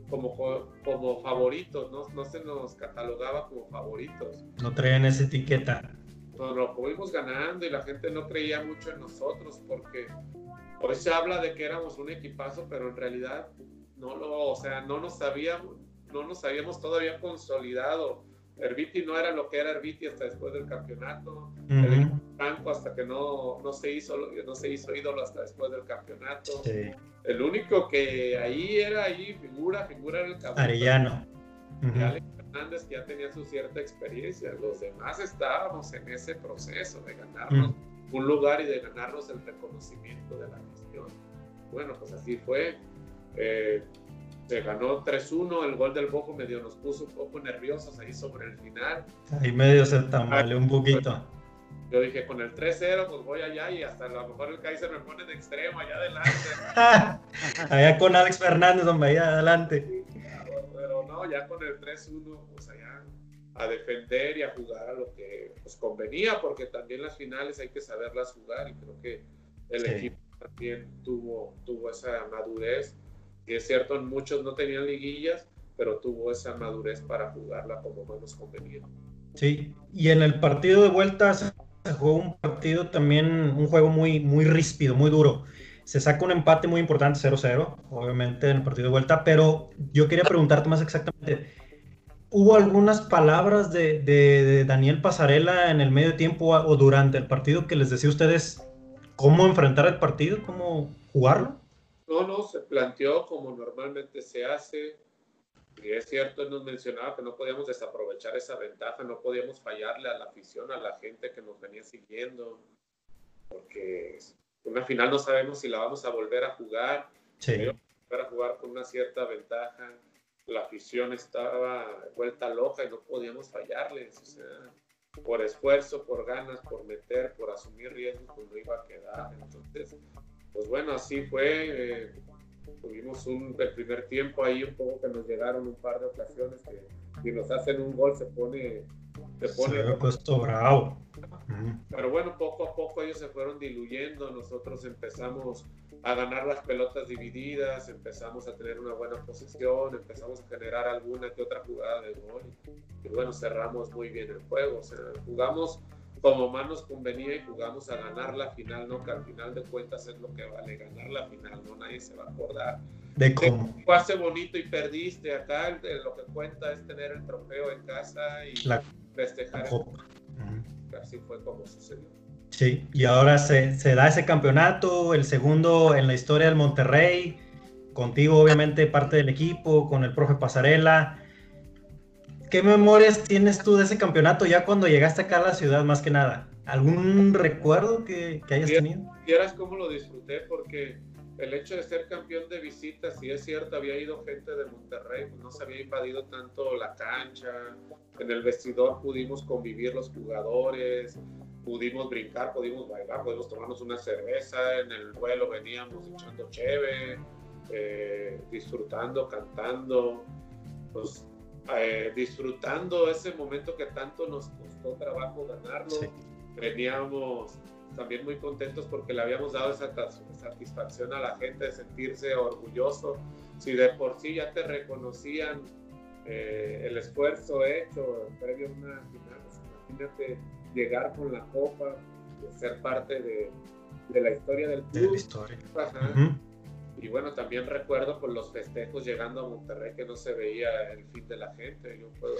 como, como favoritos, ¿no? no se nos catalogaba como favoritos. No traían esa etiqueta. Nos lo fuimos ganando y la gente no creía mucho en nosotros porque hoy se habla de que éramos un equipazo, pero en realidad no lo, o sea, no nos sabíamos, no nos habíamos todavía consolidado Herbiti no era lo que era Herbiti hasta después del campeonato. El Franco hasta que no, no, se hizo, no se hizo ídolo hasta después del campeonato. El único que ahí era ahí figura, figura era el campeonato. Arellano. Alex Fernández que ya tenía su cierta experiencia. Los demás estábamos en ese proceso de ganarnos un lugar y de ganarnos el reconocimiento de la gestión. Bueno, pues así fue. Eh, se ganó 3-1, el gol del Bojo medio nos puso un poco nerviosos ahí sobre el final. Ahí medio se tambaleó un poquito. Yo dije, con el 3-0, pues voy allá y hasta a lo mejor el Kaiser me pone de extremo allá adelante. allá con Alex Fernández, hombre, allá adelante. Pero no, ya con el 3-1, pues allá a defender y a jugar a lo que pues, convenía, porque también las finales hay que saberlas jugar y creo que el equipo también tuvo, tuvo esa madurez y es cierto, muchos no tenían liguillas, pero tuvo esa madurez para jugarla como menos convenía. Sí, y en el partido de vuelta se jugó un partido también, un juego muy, muy ríspido, muy duro. Se saca un empate muy importante, 0-0, obviamente, en el partido de vuelta, pero yo quería preguntarte más exactamente, ¿hubo algunas palabras de, de Daniel Pasarela en el medio tiempo o durante el partido que les decía a ustedes cómo enfrentar el partido, cómo jugarlo? No, no, se planteó como normalmente se hace. Y es cierto, él nos mencionaba que no podíamos desaprovechar esa ventaja, no podíamos fallarle a la afición, a la gente que nos venía siguiendo, porque una final no sabemos si la vamos a volver a jugar. Sí. Volver a jugar con una cierta ventaja. La afición estaba vuelta loca y no podíamos fallarles. O sea, por esfuerzo, por ganas, por meter, por asumir riesgos, pues no iba a quedar. Entonces, pues bueno, así fue. Eh, tuvimos un, el primer tiempo ahí un poco que nos llegaron un par de ocasiones que si nos hacen un gol se pone... Se pone se puesto bravo. Pero bueno, poco a poco ellos se fueron diluyendo, nosotros empezamos a ganar las pelotas divididas, empezamos a tener una buena posesión, empezamos a generar alguna que otra jugada de gol y bueno, cerramos muy bien el juego, o sea, jugamos como más nos convenía y jugamos a ganar la final, ¿no? Que al final de cuentas es lo que vale, ganar la final, ¿no? Nadie se va a acordar. De cómo. Jugaste bonito y perdiste. Acá lo que cuenta es tener el trofeo en casa y festejar. Así fue como sucedió. Sí, y ahora se, se da ese campeonato, el segundo en la historia del Monterrey, contigo obviamente parte del equipo, con el profe Pasarela ¿qué memorias tienes tú de ese campeonato ya cuando llegaste acá a la ciudad más que nada? ¿Algún recuerdo que, que hayas tenido? Vieras cómo lo disfruté porque el hecho de ser campeón de visitas, si es cierto, había ido gente de Monterrey, pues no se había invadido tanto la cancha, en el vestidor pudimos convivir los jugadores, pudimos brincar, pudimos bailar, pudimos tomarnos una cerveza, en el vuelo veníamos echando cheve, eh, disfrutando, cantando, pues eh, disfrutando ese momento que tanto nos costó trabajo ganarlo. Veníamos también muy contentos porque le habíamos dado esa satisfacción a la gente de sentirse orgulloso. Si de por sí ya te reconocían eh, el esfuerzo hecho previo a una final, pues imagínate llegar con la copa, ser parte de, de la historia del club. De la historia. Y bueno, también recuerdo con los festejos llegando a Monterrey que no se veía el fin de la gente. Yo puedo,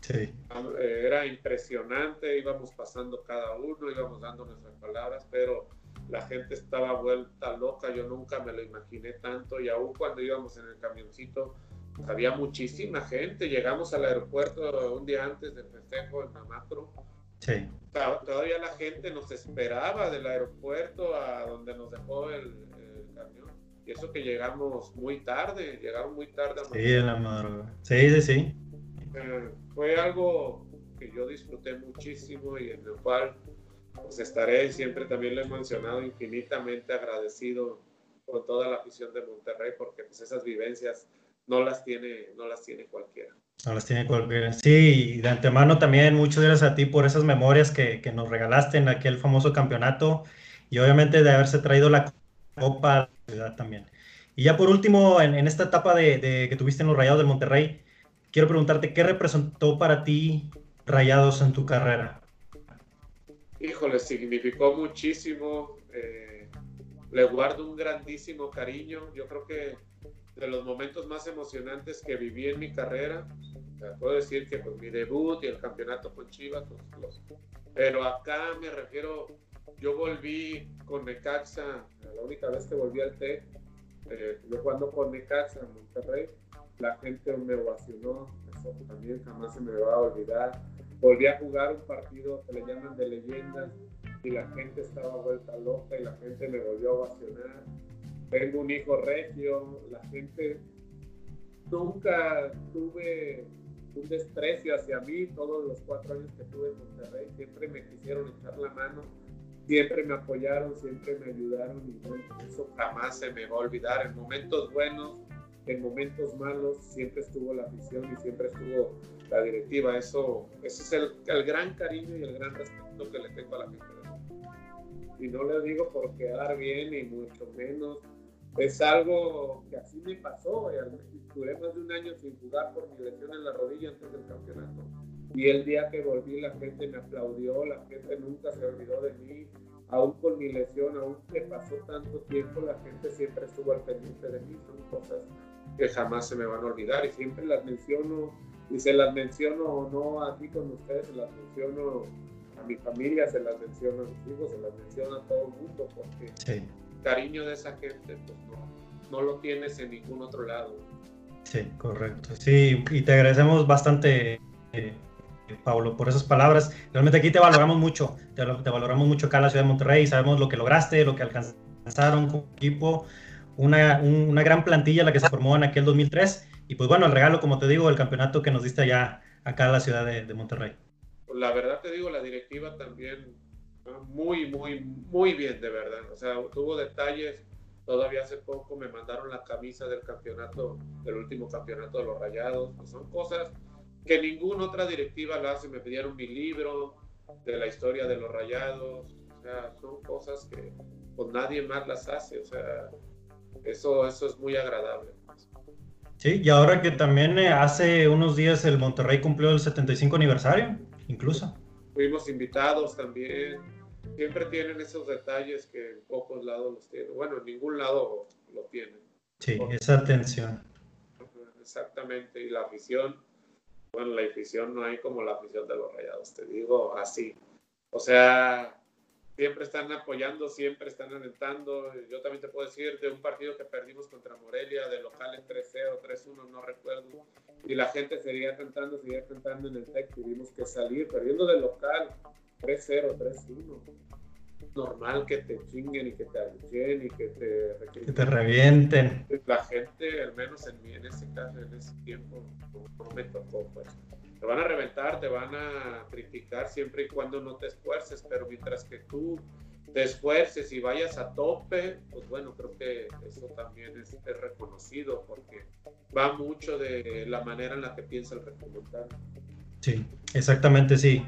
Sí. Eh, era impresionante, íbamos pasando cada uno, íbamos dando nuestras palabras, pero la gente estaba vuelta loca, yo nunca me lo imaginé tanto y aún cuando íbamos en el camioncito había muchísima gente, llegamos al aeropuerto un día antes del festejo en Mamacro. Sí. Todavía la gente nos esperaba del aeropuerto a donde nos dejó el, camión. Y eso que llegamos muy tarde, llegaron muy tarde. A sí, en la madrugada. Sí, sí, sí. Eh, fue algo que yo disfruté muchísimo y en el cual pues estaré siempre también lo he mencionado infinitamente agradecido con toda la afición de Monterrey porque pues esas vivencias no las tiene no las tiene cualquiera. No las tiene cualquiera. Sí, y de antemano también muchas gracias a ti por esas memorias que, que nos regalaste en aquel famoso campeonato y obviamente de haberse traído la copa a ciudad también. Y ya por último, en, en esta etapa de, de, que tuviste en los Rayados del Monterrey, quiero preguntarte, ¿qué representó para ti Rayados en tu carrera? Híjole, significó muchísimo. Eh, le guardo un grandísimo cariño. Yo creo que de los momentos más emocionantes que viví en mi carrera, puedo decir que pues mi debut y el campeonato con Chivas, pues, pero acá me refiero, yo volví con Necaxa, la única vez que volví al T, eh, yo jugando con Necaxa en Monterrey, la gente me ovacionó, eso también jamás se me va a olvidar. Volví a jugar un partido que le llaman de leyendas y la gente estaba vuelta loca y la gente me volvió a ovacionar. Tengo un hijo regio, la gente nunca tuve un desprecio hacia mí todos los cuatro años que tuve en Monterrey, siempre me quisieron echar la mano, siempre me apoyaron, siempre me ayudaron y eso jamás se me va a olvidar. En momentos buenos en momentos malos siempre estuvo la afición y siempre estuvo la directiva. Eso, ese es el, el, gran cariño y el gran respeto que le tengo a la gente. Y no le digo por quedar bien, ni mucho menos. Es algo que así me pasó. Duré más de un año sin jugar por mi lesión en la rodilla antes del campeonato. Y el día que volví, la gente me aplaudió, la gente nunca se olvidó de mí. Aún con mi lesión, aún que pasó tanto tiempo, la gente siempre estuvo al pendiente de mí. Son cosas que jamás se me van a olvidar y siempre las menciono y se las menciono no aquí con ustedes, se las menciono a mi familia, se las menciono a mis hijos, se las menciono a todo el mundo porque el cariño de esa gente pues no, no lo tienes en ningún otro lado. Sí, correcto. Sí, y te agradecemos bastante, eh, Pablo, por esas palabras. Realmente aquí te valoramos mucho, te, valoramos mucho acá en la ciudad de Monterrey, sabemos lo que lograste, lo que alcanzaron como equipo una, una, gran plantilla la que se formó en aquel 2003. Y pues bueno, el regalo, como te digo, el campeonato que nos diste allá acá en la ciudad de, de Monterrey. La verdad te digo, la directiva también muy, muy, muy bien, de verdad. O sea, tuvo detalles. Todavía hace poco me mandaron la camisa del campeonato, del último campeonato de los Rayados. Pues son cosas que ninguna otra directiva la hace. Me pidieron mi libro de la historia de los Rayados. O sea, son cosas que pues nadie más las hace. O sea, eso, eso es muy agradable. Sí, y ahora que también eh, hace unos días el Monterrey cumplió el 75 aniversario, incluso. Fuimos invitados también. Siempre tienen esos detalles que en pocos lados los tienen. Bueno, en ningún lado lo tienen. Sí, esa atención. Exactamente, y la afición, bueno, la afición no hay como la afición de los rayados, te digo así. O sea, siempre están apoyando, siempre están alentando. Yo también te puedo decir de un partido que perdimos contra Morelia, de local en 3-0, 3-1, no recuerdo. Y la gente seguía cantando, seguía cantando en el TEC. Tuvimos que salir perdiendo de local 3-0, 3-1. Normal que te chinguen y que te abuchen y que te, que te revienten. La gente, al menos en, en ese caso, en ese tiempo, no me tocó, pues te van a reventar, te van a criticar siempre y cuando no te esfuerces, pero mientras que tú te esfuerces y vayas a tope, pues bueno, creo que eso también es, reconocido porque va mucho de la manera en la que piensa el republicano. Sí, exactamente, sí.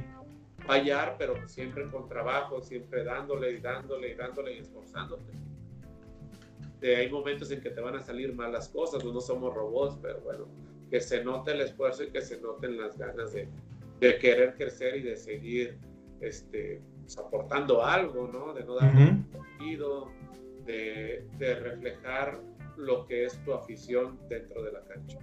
Fallar, pero siempre con trabajo, siempre dándole y dándole y dándole y esforzándote. hay momentos en que te van a salir malas cosas, no somos robots, pero bueno, que se note el esfuerzo y que se noten las ganas de, de querer crecer y de seguir este, pues, aportando algo, ¿no? De no dar un sentido, de, de reflejar lo que es tu afición dentro de la cancha.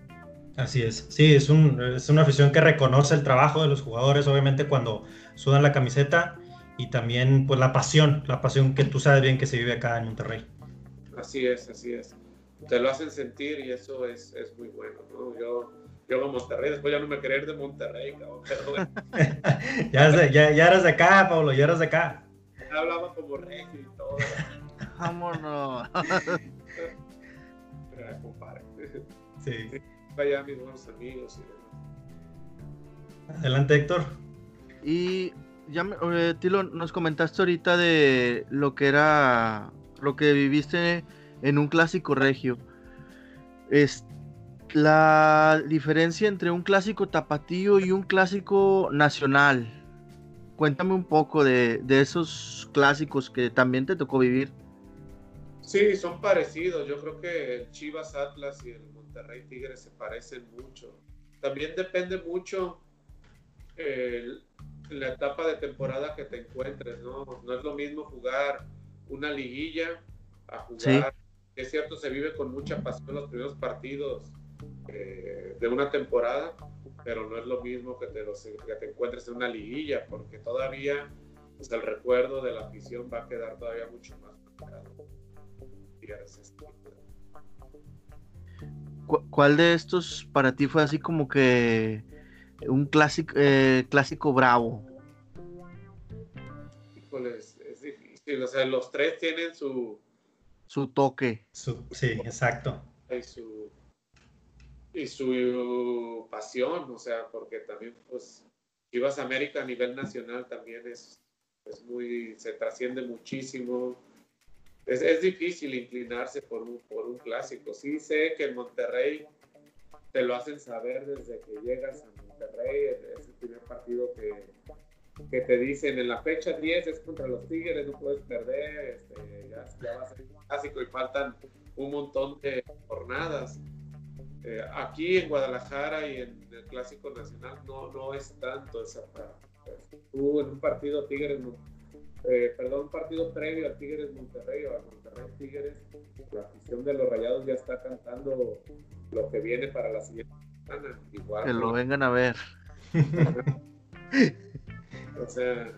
Así es, sí, es, un, es, una afición que reconoce el trabajo de los jugadores, obviamente cuando sudan la camiseta y también pues la pasión, la pasión que tú sabes bien que se vive acá en Monterrey. Así es, así es te lo hacen sentir y eso es, es muy bueno, ¿no? Yo, yo a Monterrey, después ya no me quería ir de Monterrey, cabrón, pero bueno. ya, ya, ya, eras de acá, Pablo, ya eras de acá. Ya hablaba como regio y todo. Vámonos. Pero, compadre. Sí. Vaya mis buenos amigos. Adelante, Héctor. Y ya, eh, Tilo, nos comentaste ahorita de lo que era, lo que viviste en un clásico regio. Es la diferencia entre un clásico tapatío y un clásico nacional. Cuéntame un poco de, esos clásicos que también te tocó vivir. Sí, son parecidos. Yo creo que el Chivas Atlas y el Monterrey Tigres se parecen mucho. También depende mucho la etapa de temporada que te encuentres, ¿no? No es lo mismo jugar una liguilla a jugar es cierto, se vive con mucha pasión los primeros partidos eh, de una temporada, pero no es lo mismo que te, que te encuentres en una liguilla, porque todavía pues, el recuerdo de la afición va a quedar todavía mucho más ¿Cuál de estos para ti fue así como que un clásico, eh, clásico bravo? Híjoles, es difícil. O sea, los tres tienen su, su toque. sí, exacto. Y su, y su pasión, o sea, porque también, pues, Chivas América a nivel nacional también es, es muy, se trasciende muchísimo. Es, es, difícil inclinarse por un, por un clásico. Sí sé que en Monterrey te lo hacen saber desde que llegas a Monterrey, es el primer partido que, que te dicen en la fecha 10 es contra los Tigres, no puedes perder, este, ya, ya, va a ser clásico y faltan un montón de jornadas. Eh, aquí en Guadalajara y en el Clásico Nacional no, no es tanto esa parte. Tú en un partido Tigres, eh, perdón, partido previo al Tigres Monterrey o a Monterrey Tigres, la afición de los Rayados ya está cantando lo que viene para la siguiente semana. Igual, que lo vengan a ver. O sea,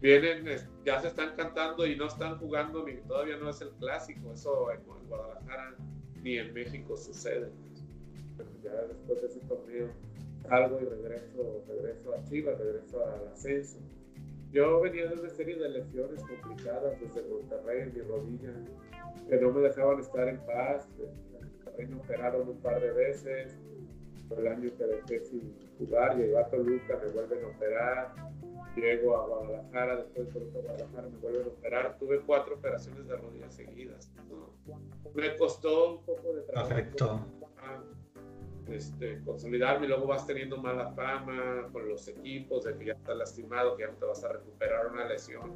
vienen, ya se están cantando y no están jugando, ni todavía no es el clásico. Eso en, Guadalajara ni en México sucede. Ya después de ese torneo salgo y regreso, regreso a Chivas, regreso al ascenso. Yo venía de una serie de lesiones complicadas desde Monterrey en mi rodilla, que no me dejaban estar en paz. me operaron un par de veces. El año que dejé sin jugar, llegó a Toluca, me vuelven a operar llego a Guadalajara, después de Guadalajara me vuelven a operar. Tuve cuatro operaciones de rodillas seguidas. Me costó un poco de trabajo. Perfecto. Este, consolidarme y luego vas teniendo mala fama con los equipos de que ya estás lastimado, que ya no te vas a recuperar una lesión.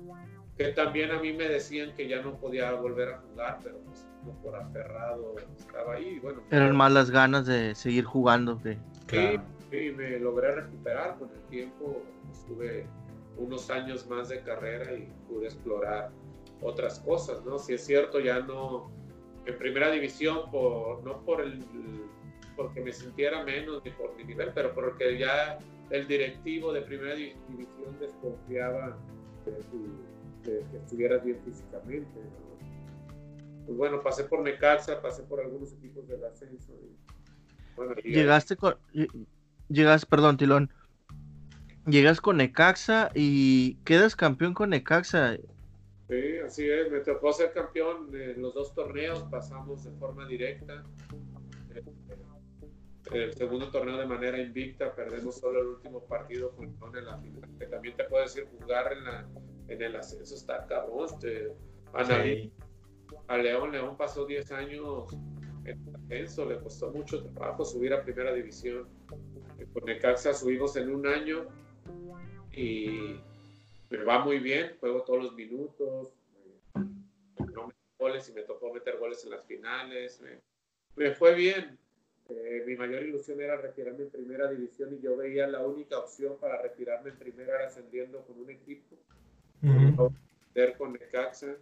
Que también a mí me decían que ya no podía volver a jugar, pero pues no por aferrado estaba ahí. Bueno, Eran más las ganas de seguir jugando que... Sí, sí, me logré recuperar con el tiempo. Estuve unos años más de carrera y pude explorar otras cosas, ¿no? Si es cierto, ya no en primera división, por, no por el, porque me sintiera menos ni por mi nivel, pero porque ya el directivo de primera división desconfiaba que, estuvieras bien físicamente. Pues bueno, pasé por Necaxa, pasé por algunos equipos del ascenso. llegaste con, llegas, perdón, Tilón, llegas con Necaxa y quedas campeón con Necaxa. Sí, así es, me tocó ser campeón en los dos torneos, pasamos de forma directa. El segundo torneo de manera invicta, perdemos solo el último partido con León en la final. Que también te puedo decir, jugar en, la, en el ascenso está cabrón. Este, a León, León pasó 10 años en el ascenso, le costó mucho trabajo subir a primera división. Con Necaxa subimos en un año y me va muy bien, juego todos los minutos, no meto goles y me tocó meter goles en las finales, me, fue bien. Eh, mi mayor ilusión era retirarme en primera división y yo veía la única opción para retirarme en primera era ascendiendo con un equipo, uh con Necaxa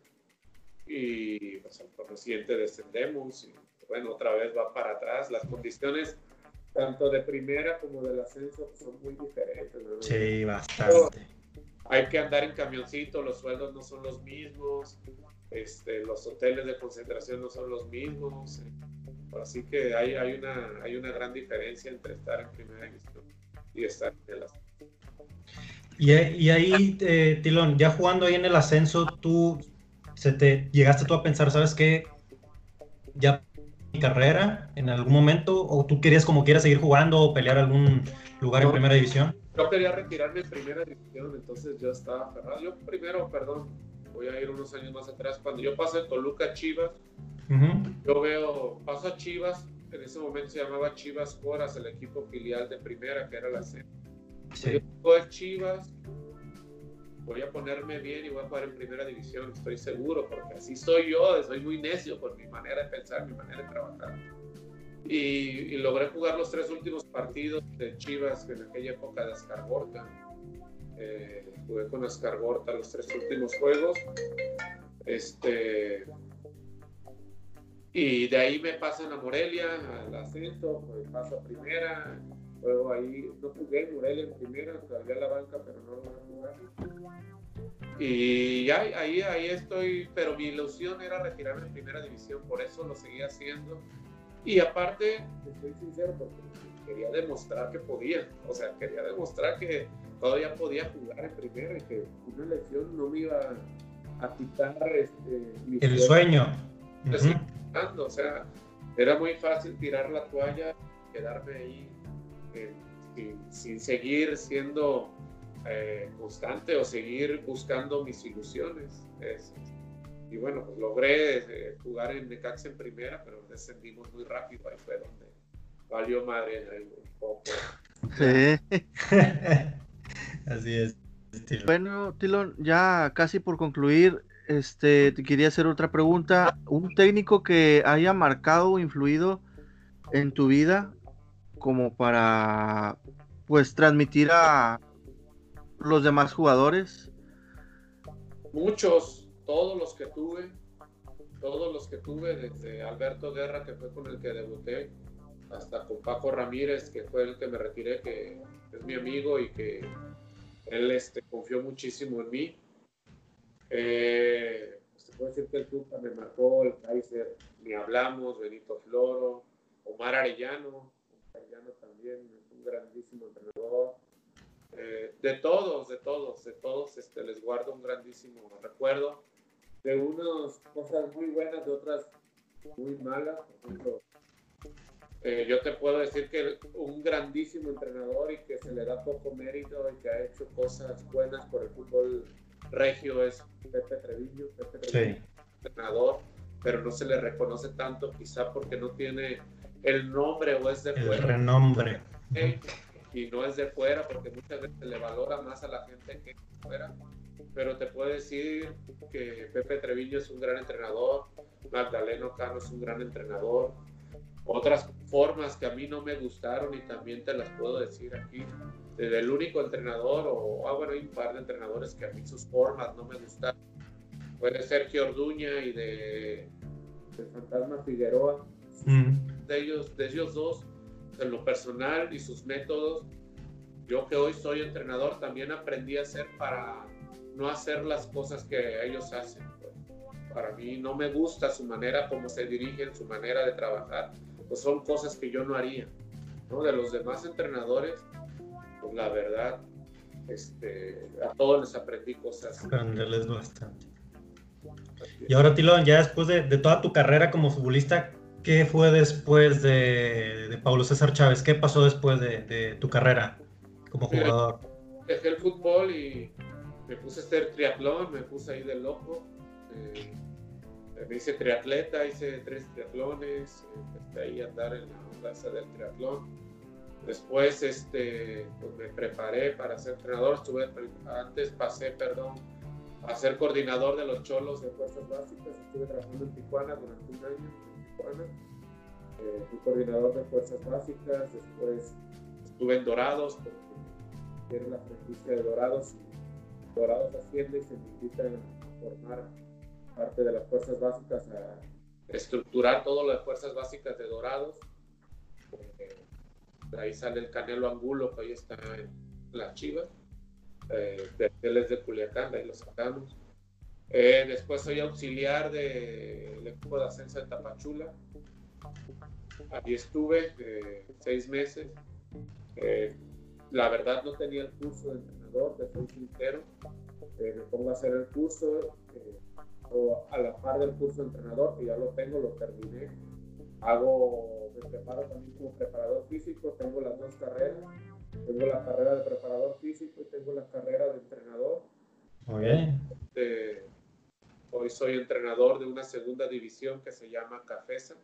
y pues al torneo siguiente descendemos y bueno, otra vez va para atrás. Las condiciones tanto de primera como del ascenso son muy diferentes. Sí, bastante hay que andar en camioncito, los sueldos no son los mismos, este, los hoteles de concentración no son los mismos. Así que hay, hay, una, hay una gran diferencia entre estar en primera división y estar en el ascenso. Y, y ahí, eh, Tilón, ya jugando ahí en el ascenso, tú se te llegaste tú a pensar, ¿sabes qué? Ya mi carrera en algún momento, o tú querías como quieras seguir jugando o pelear algún lugar en primera división? yo quería retirarme en primera división, entonces yo estaba aferrado. Yo primero, perdón, voy a ir unos años más atrás, cuando yo paso de Toluca Chivas, yo veo, paso a Chivas, en ese momento se llamaba Chivas Coras, el equipo filial de primera, que era la C. Sí. Yo voy a Chivas, voy a ponerme bien y voy a jugar en primera división, estoy seguro, porque así soy yo, soy muy necio por mi manera de pensar, mi manera de trabajar y, logré jugar los tres últimos partidos de Chivas en aquella época de Ascargorta. Eh, jugué con Ascargorta los tres últimos juegos. Este, y de ahí me pasan a Morelia, al ascenso, pues paso a primera. Luego ahí, no jugué en Morelia en primera, salí a la banca, pero no logré jugar. Y ya ahí, ahí estoy, pero mi ilusión era retirarme en primera división, por eso lo seguí haciendo y aparte, estoy sincero, porque quería demostrar que podía. O sea, quería demostrar que todavía podía jugar en primera y que una lesión no me iba a quitar este, el sueño. O sea, era muy fácil tirar la toalla, quedarme ahí eh, sin, seguir siendo eh, constante o seguir buscando mis ilusiones. Es, y bueno, pues logré eh, jugar en Necaxa en primera, pero descendimos muy rápido, ahí fue donde valió madre un poco. Sí. Así es. Bueno, Tilón, ya casi por concluir, este, te quería hacer otra pregunta. ¿Un técnico que haya marcado o influido en tu vida como para, pues, transmitir a los demás jugadores? Muchos, todos los que tuve, todos los que tuve, desde Alberto Guerra, que fue con el que debuté, hasta con Paco Ramírez, que fue el que me retiré, que es mi amigo y que él este, confió muchísimo en mí. Eh, se puede decir que el Tuca me marcó, el Kaiser, ni hablamos, Benito Floro, Omar Arellano, Arellano también un grandísimo entrenador. Eh, de todos, de todos, de todos, este, les guardo un grandísimo recuerdo de unas cosas muy buenas, de otras muy malas. Por ejemplo, eh, yo te puedo decir que un grandísimo entrenador y que se le da poco mérito y que ha hecho cosas buenas por el fútbol regio es Pepe Treviño. Pepe Treviño entrenador, pero no se le reconoce tanto, quizá porque no tiene el nombre o es de el fuera. renombre. Y no es de fuera, porque muchas veces le valora más a la gente que fuera pero te puedo decir que Pepe Treviño es un gran entrenador, Magdaleno Cano es un gran entrenador. Otras formas que a mí no me gustaron y también te las puedo decir aquí. El único entrenador, o ah, bueno, hay un par de entrenadores que a mí sus formas no me gustaron. Fue Sergio Orduña y de, Fantasma Figueroa. Mm. De, ellos, de ellos dos, en lo personal y sus métodos, yo que hoy soy entrenador también aprendí a hacer para no hacer las cosas que ellos hacen. Pues. Para mí no me gusta su manera como se dirigen, su manera de trabajar. Pues son cosas que yo no haría. ¿no? De los demás entrenadores, pues la verdad, este, a todos les aprendí cosas. Aprenderles bastante. Y ahora, Tilón, ya después de, de, toda tu carrera como futbolista, ¿qué fue después de, de Pablo César Chávez? ¿Qué pasó después de, de tu carrera como jugador? Dejé el fútbol y me puse a hacer triatlón, me puse ahí de loco. Eh, me hice triatleta, hice tres triatlones, empecé ahí a andar en la plaza del triatlón. Después este, pues me preparé para ser entrenador, estuve, antes pasé, perdón, a ser coordinador de los cholos de fuerzas básicas, estuve trabajando en Tijuana durante un año, en Tijuana. Eh, fui coordinador de fuerzas básicas, después estuve en Dorados, porque era la franquicia de Dorados, y Dorados asciende y se invita a formar parte de las fuerzas básicas, a estructurar todo lo de fuerzas básicas de Dorados de ahí sale el Canelo Angulo, que ahí está en la Chiva. Eh, él es de Culiacán, de ahí lo sacamos. Eh, después soy auxiliar del de, equipo de ascenso de Tapachula. Ahí estuve eh, seis meses. Eh, la verdad no tenía el curso de entrenador, de soy sincero. me pongo a hacer el curso o a la par del curso de entrenador, que ya lo tengo, lo terminé hago, me preparo también como preparador físico, tengo las dos carreras, tengo la carrera de preparador físico y tengo la carrera de entrenador. Muy bien. Este, hoy soy entrenador de una segunda división que se llama Cafesa.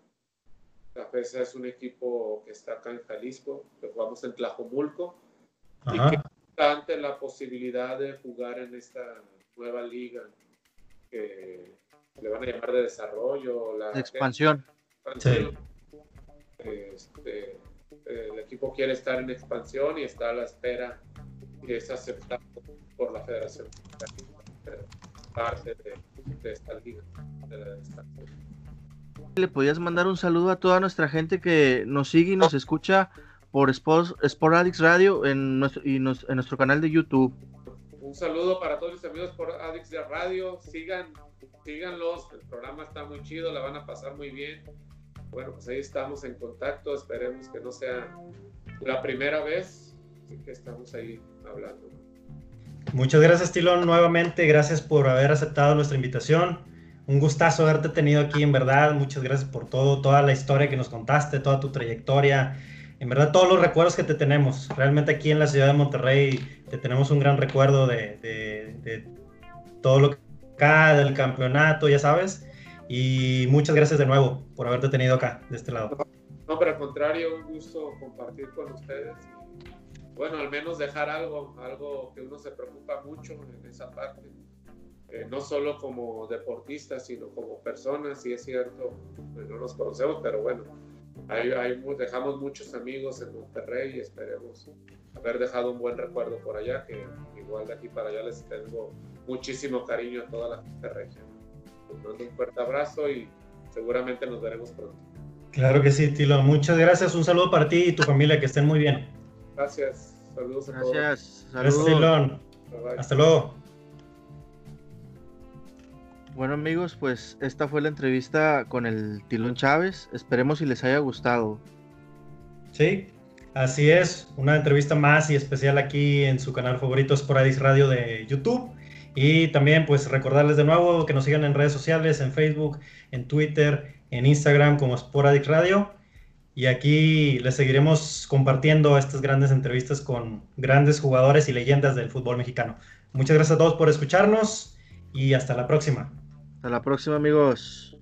Cafesa es un equipo que está acá en Jalisco, que jugamos en Tlajomulco y que está ante la posibilidad de jugar en esta nueva liga que le van a llamar de desarrollo. La de expansión. Sí. Este, el equipo quiere estar en expansión y está a la espera y es aceptado por la federación parte de, de, esta liga de la le podías mandar un saludo a toda nuestra gente que nos sigue y nos escucha por Addicts Radio en nuestro, y nos, en nuestro canal de YouTube. Un saludo para todos mis amigos por Addicts de Radio. Sigan, síganlos. El programa está muy chido, la van a pasar muy bien bueno, pues ahí estamos en contacto, esperemos que no sea la primera vez, que estamos ahí hablando. Muchas gracias, Tilón, nuevamente, gracias por haber aceptado nuestra invitación. Un gustazo haberte tenido aquí, en verdad. Muchas gracias por todo, toda la historia que nos contaste, toda tu trayectoria. En verdad, todos los recuerdos que te tenemos. Realmente aquí en la ciudad de Monterrey te tenemos un gran recuerdo de, de, de todo lo que acá, del campeonato, ya sabes. Y muchas gracias de nuevo por haberte tenido acá, de este lado. No, pero al contrario, un gusto compartir con ustedes. bueno, al menos dejar algo, algo que uno se preocupa mucho en esa parte. Eh, no solo como deportistas, sino como personas, y es cierto, pues, no nos conocemos, pero bueno, ahí, dejamos muchos amigos en Monterrey y esperemos haber dejado un buen recuerdo por allá, que igual de aquí para allá les tengo muchísimo cariño a toda la región mando un fuerte abrazo y seguramente nos veremos pronto. Claro que sí, Tilo. Muchas gracias. Un saludo para ti y tu familia. Que estén muy bien. Gracias. Saludos a gracias. todos. Gracias, Tilón. Hasta luego. Bueno amigos, pues esta fue la entrevista con el Tilón Chávez. Esperemos si les haya gustado. Sí, así es. Una entrevista más y especial aquí en su canal favorito Sporadix Radio de YouTube. Y también pues recordarles de nuevo que nos sigan en redes sociales, en Facebook, en Twitter, en Instagram como Sporadic Radio. Y aquí les seguiremos compartiendo estas grandes entrevistas con grandes jugadores y leyendas del fútbol mexicano. Muchas gracias a todos por escucharnos y hasta la próxima. Hasta la próxima amigos.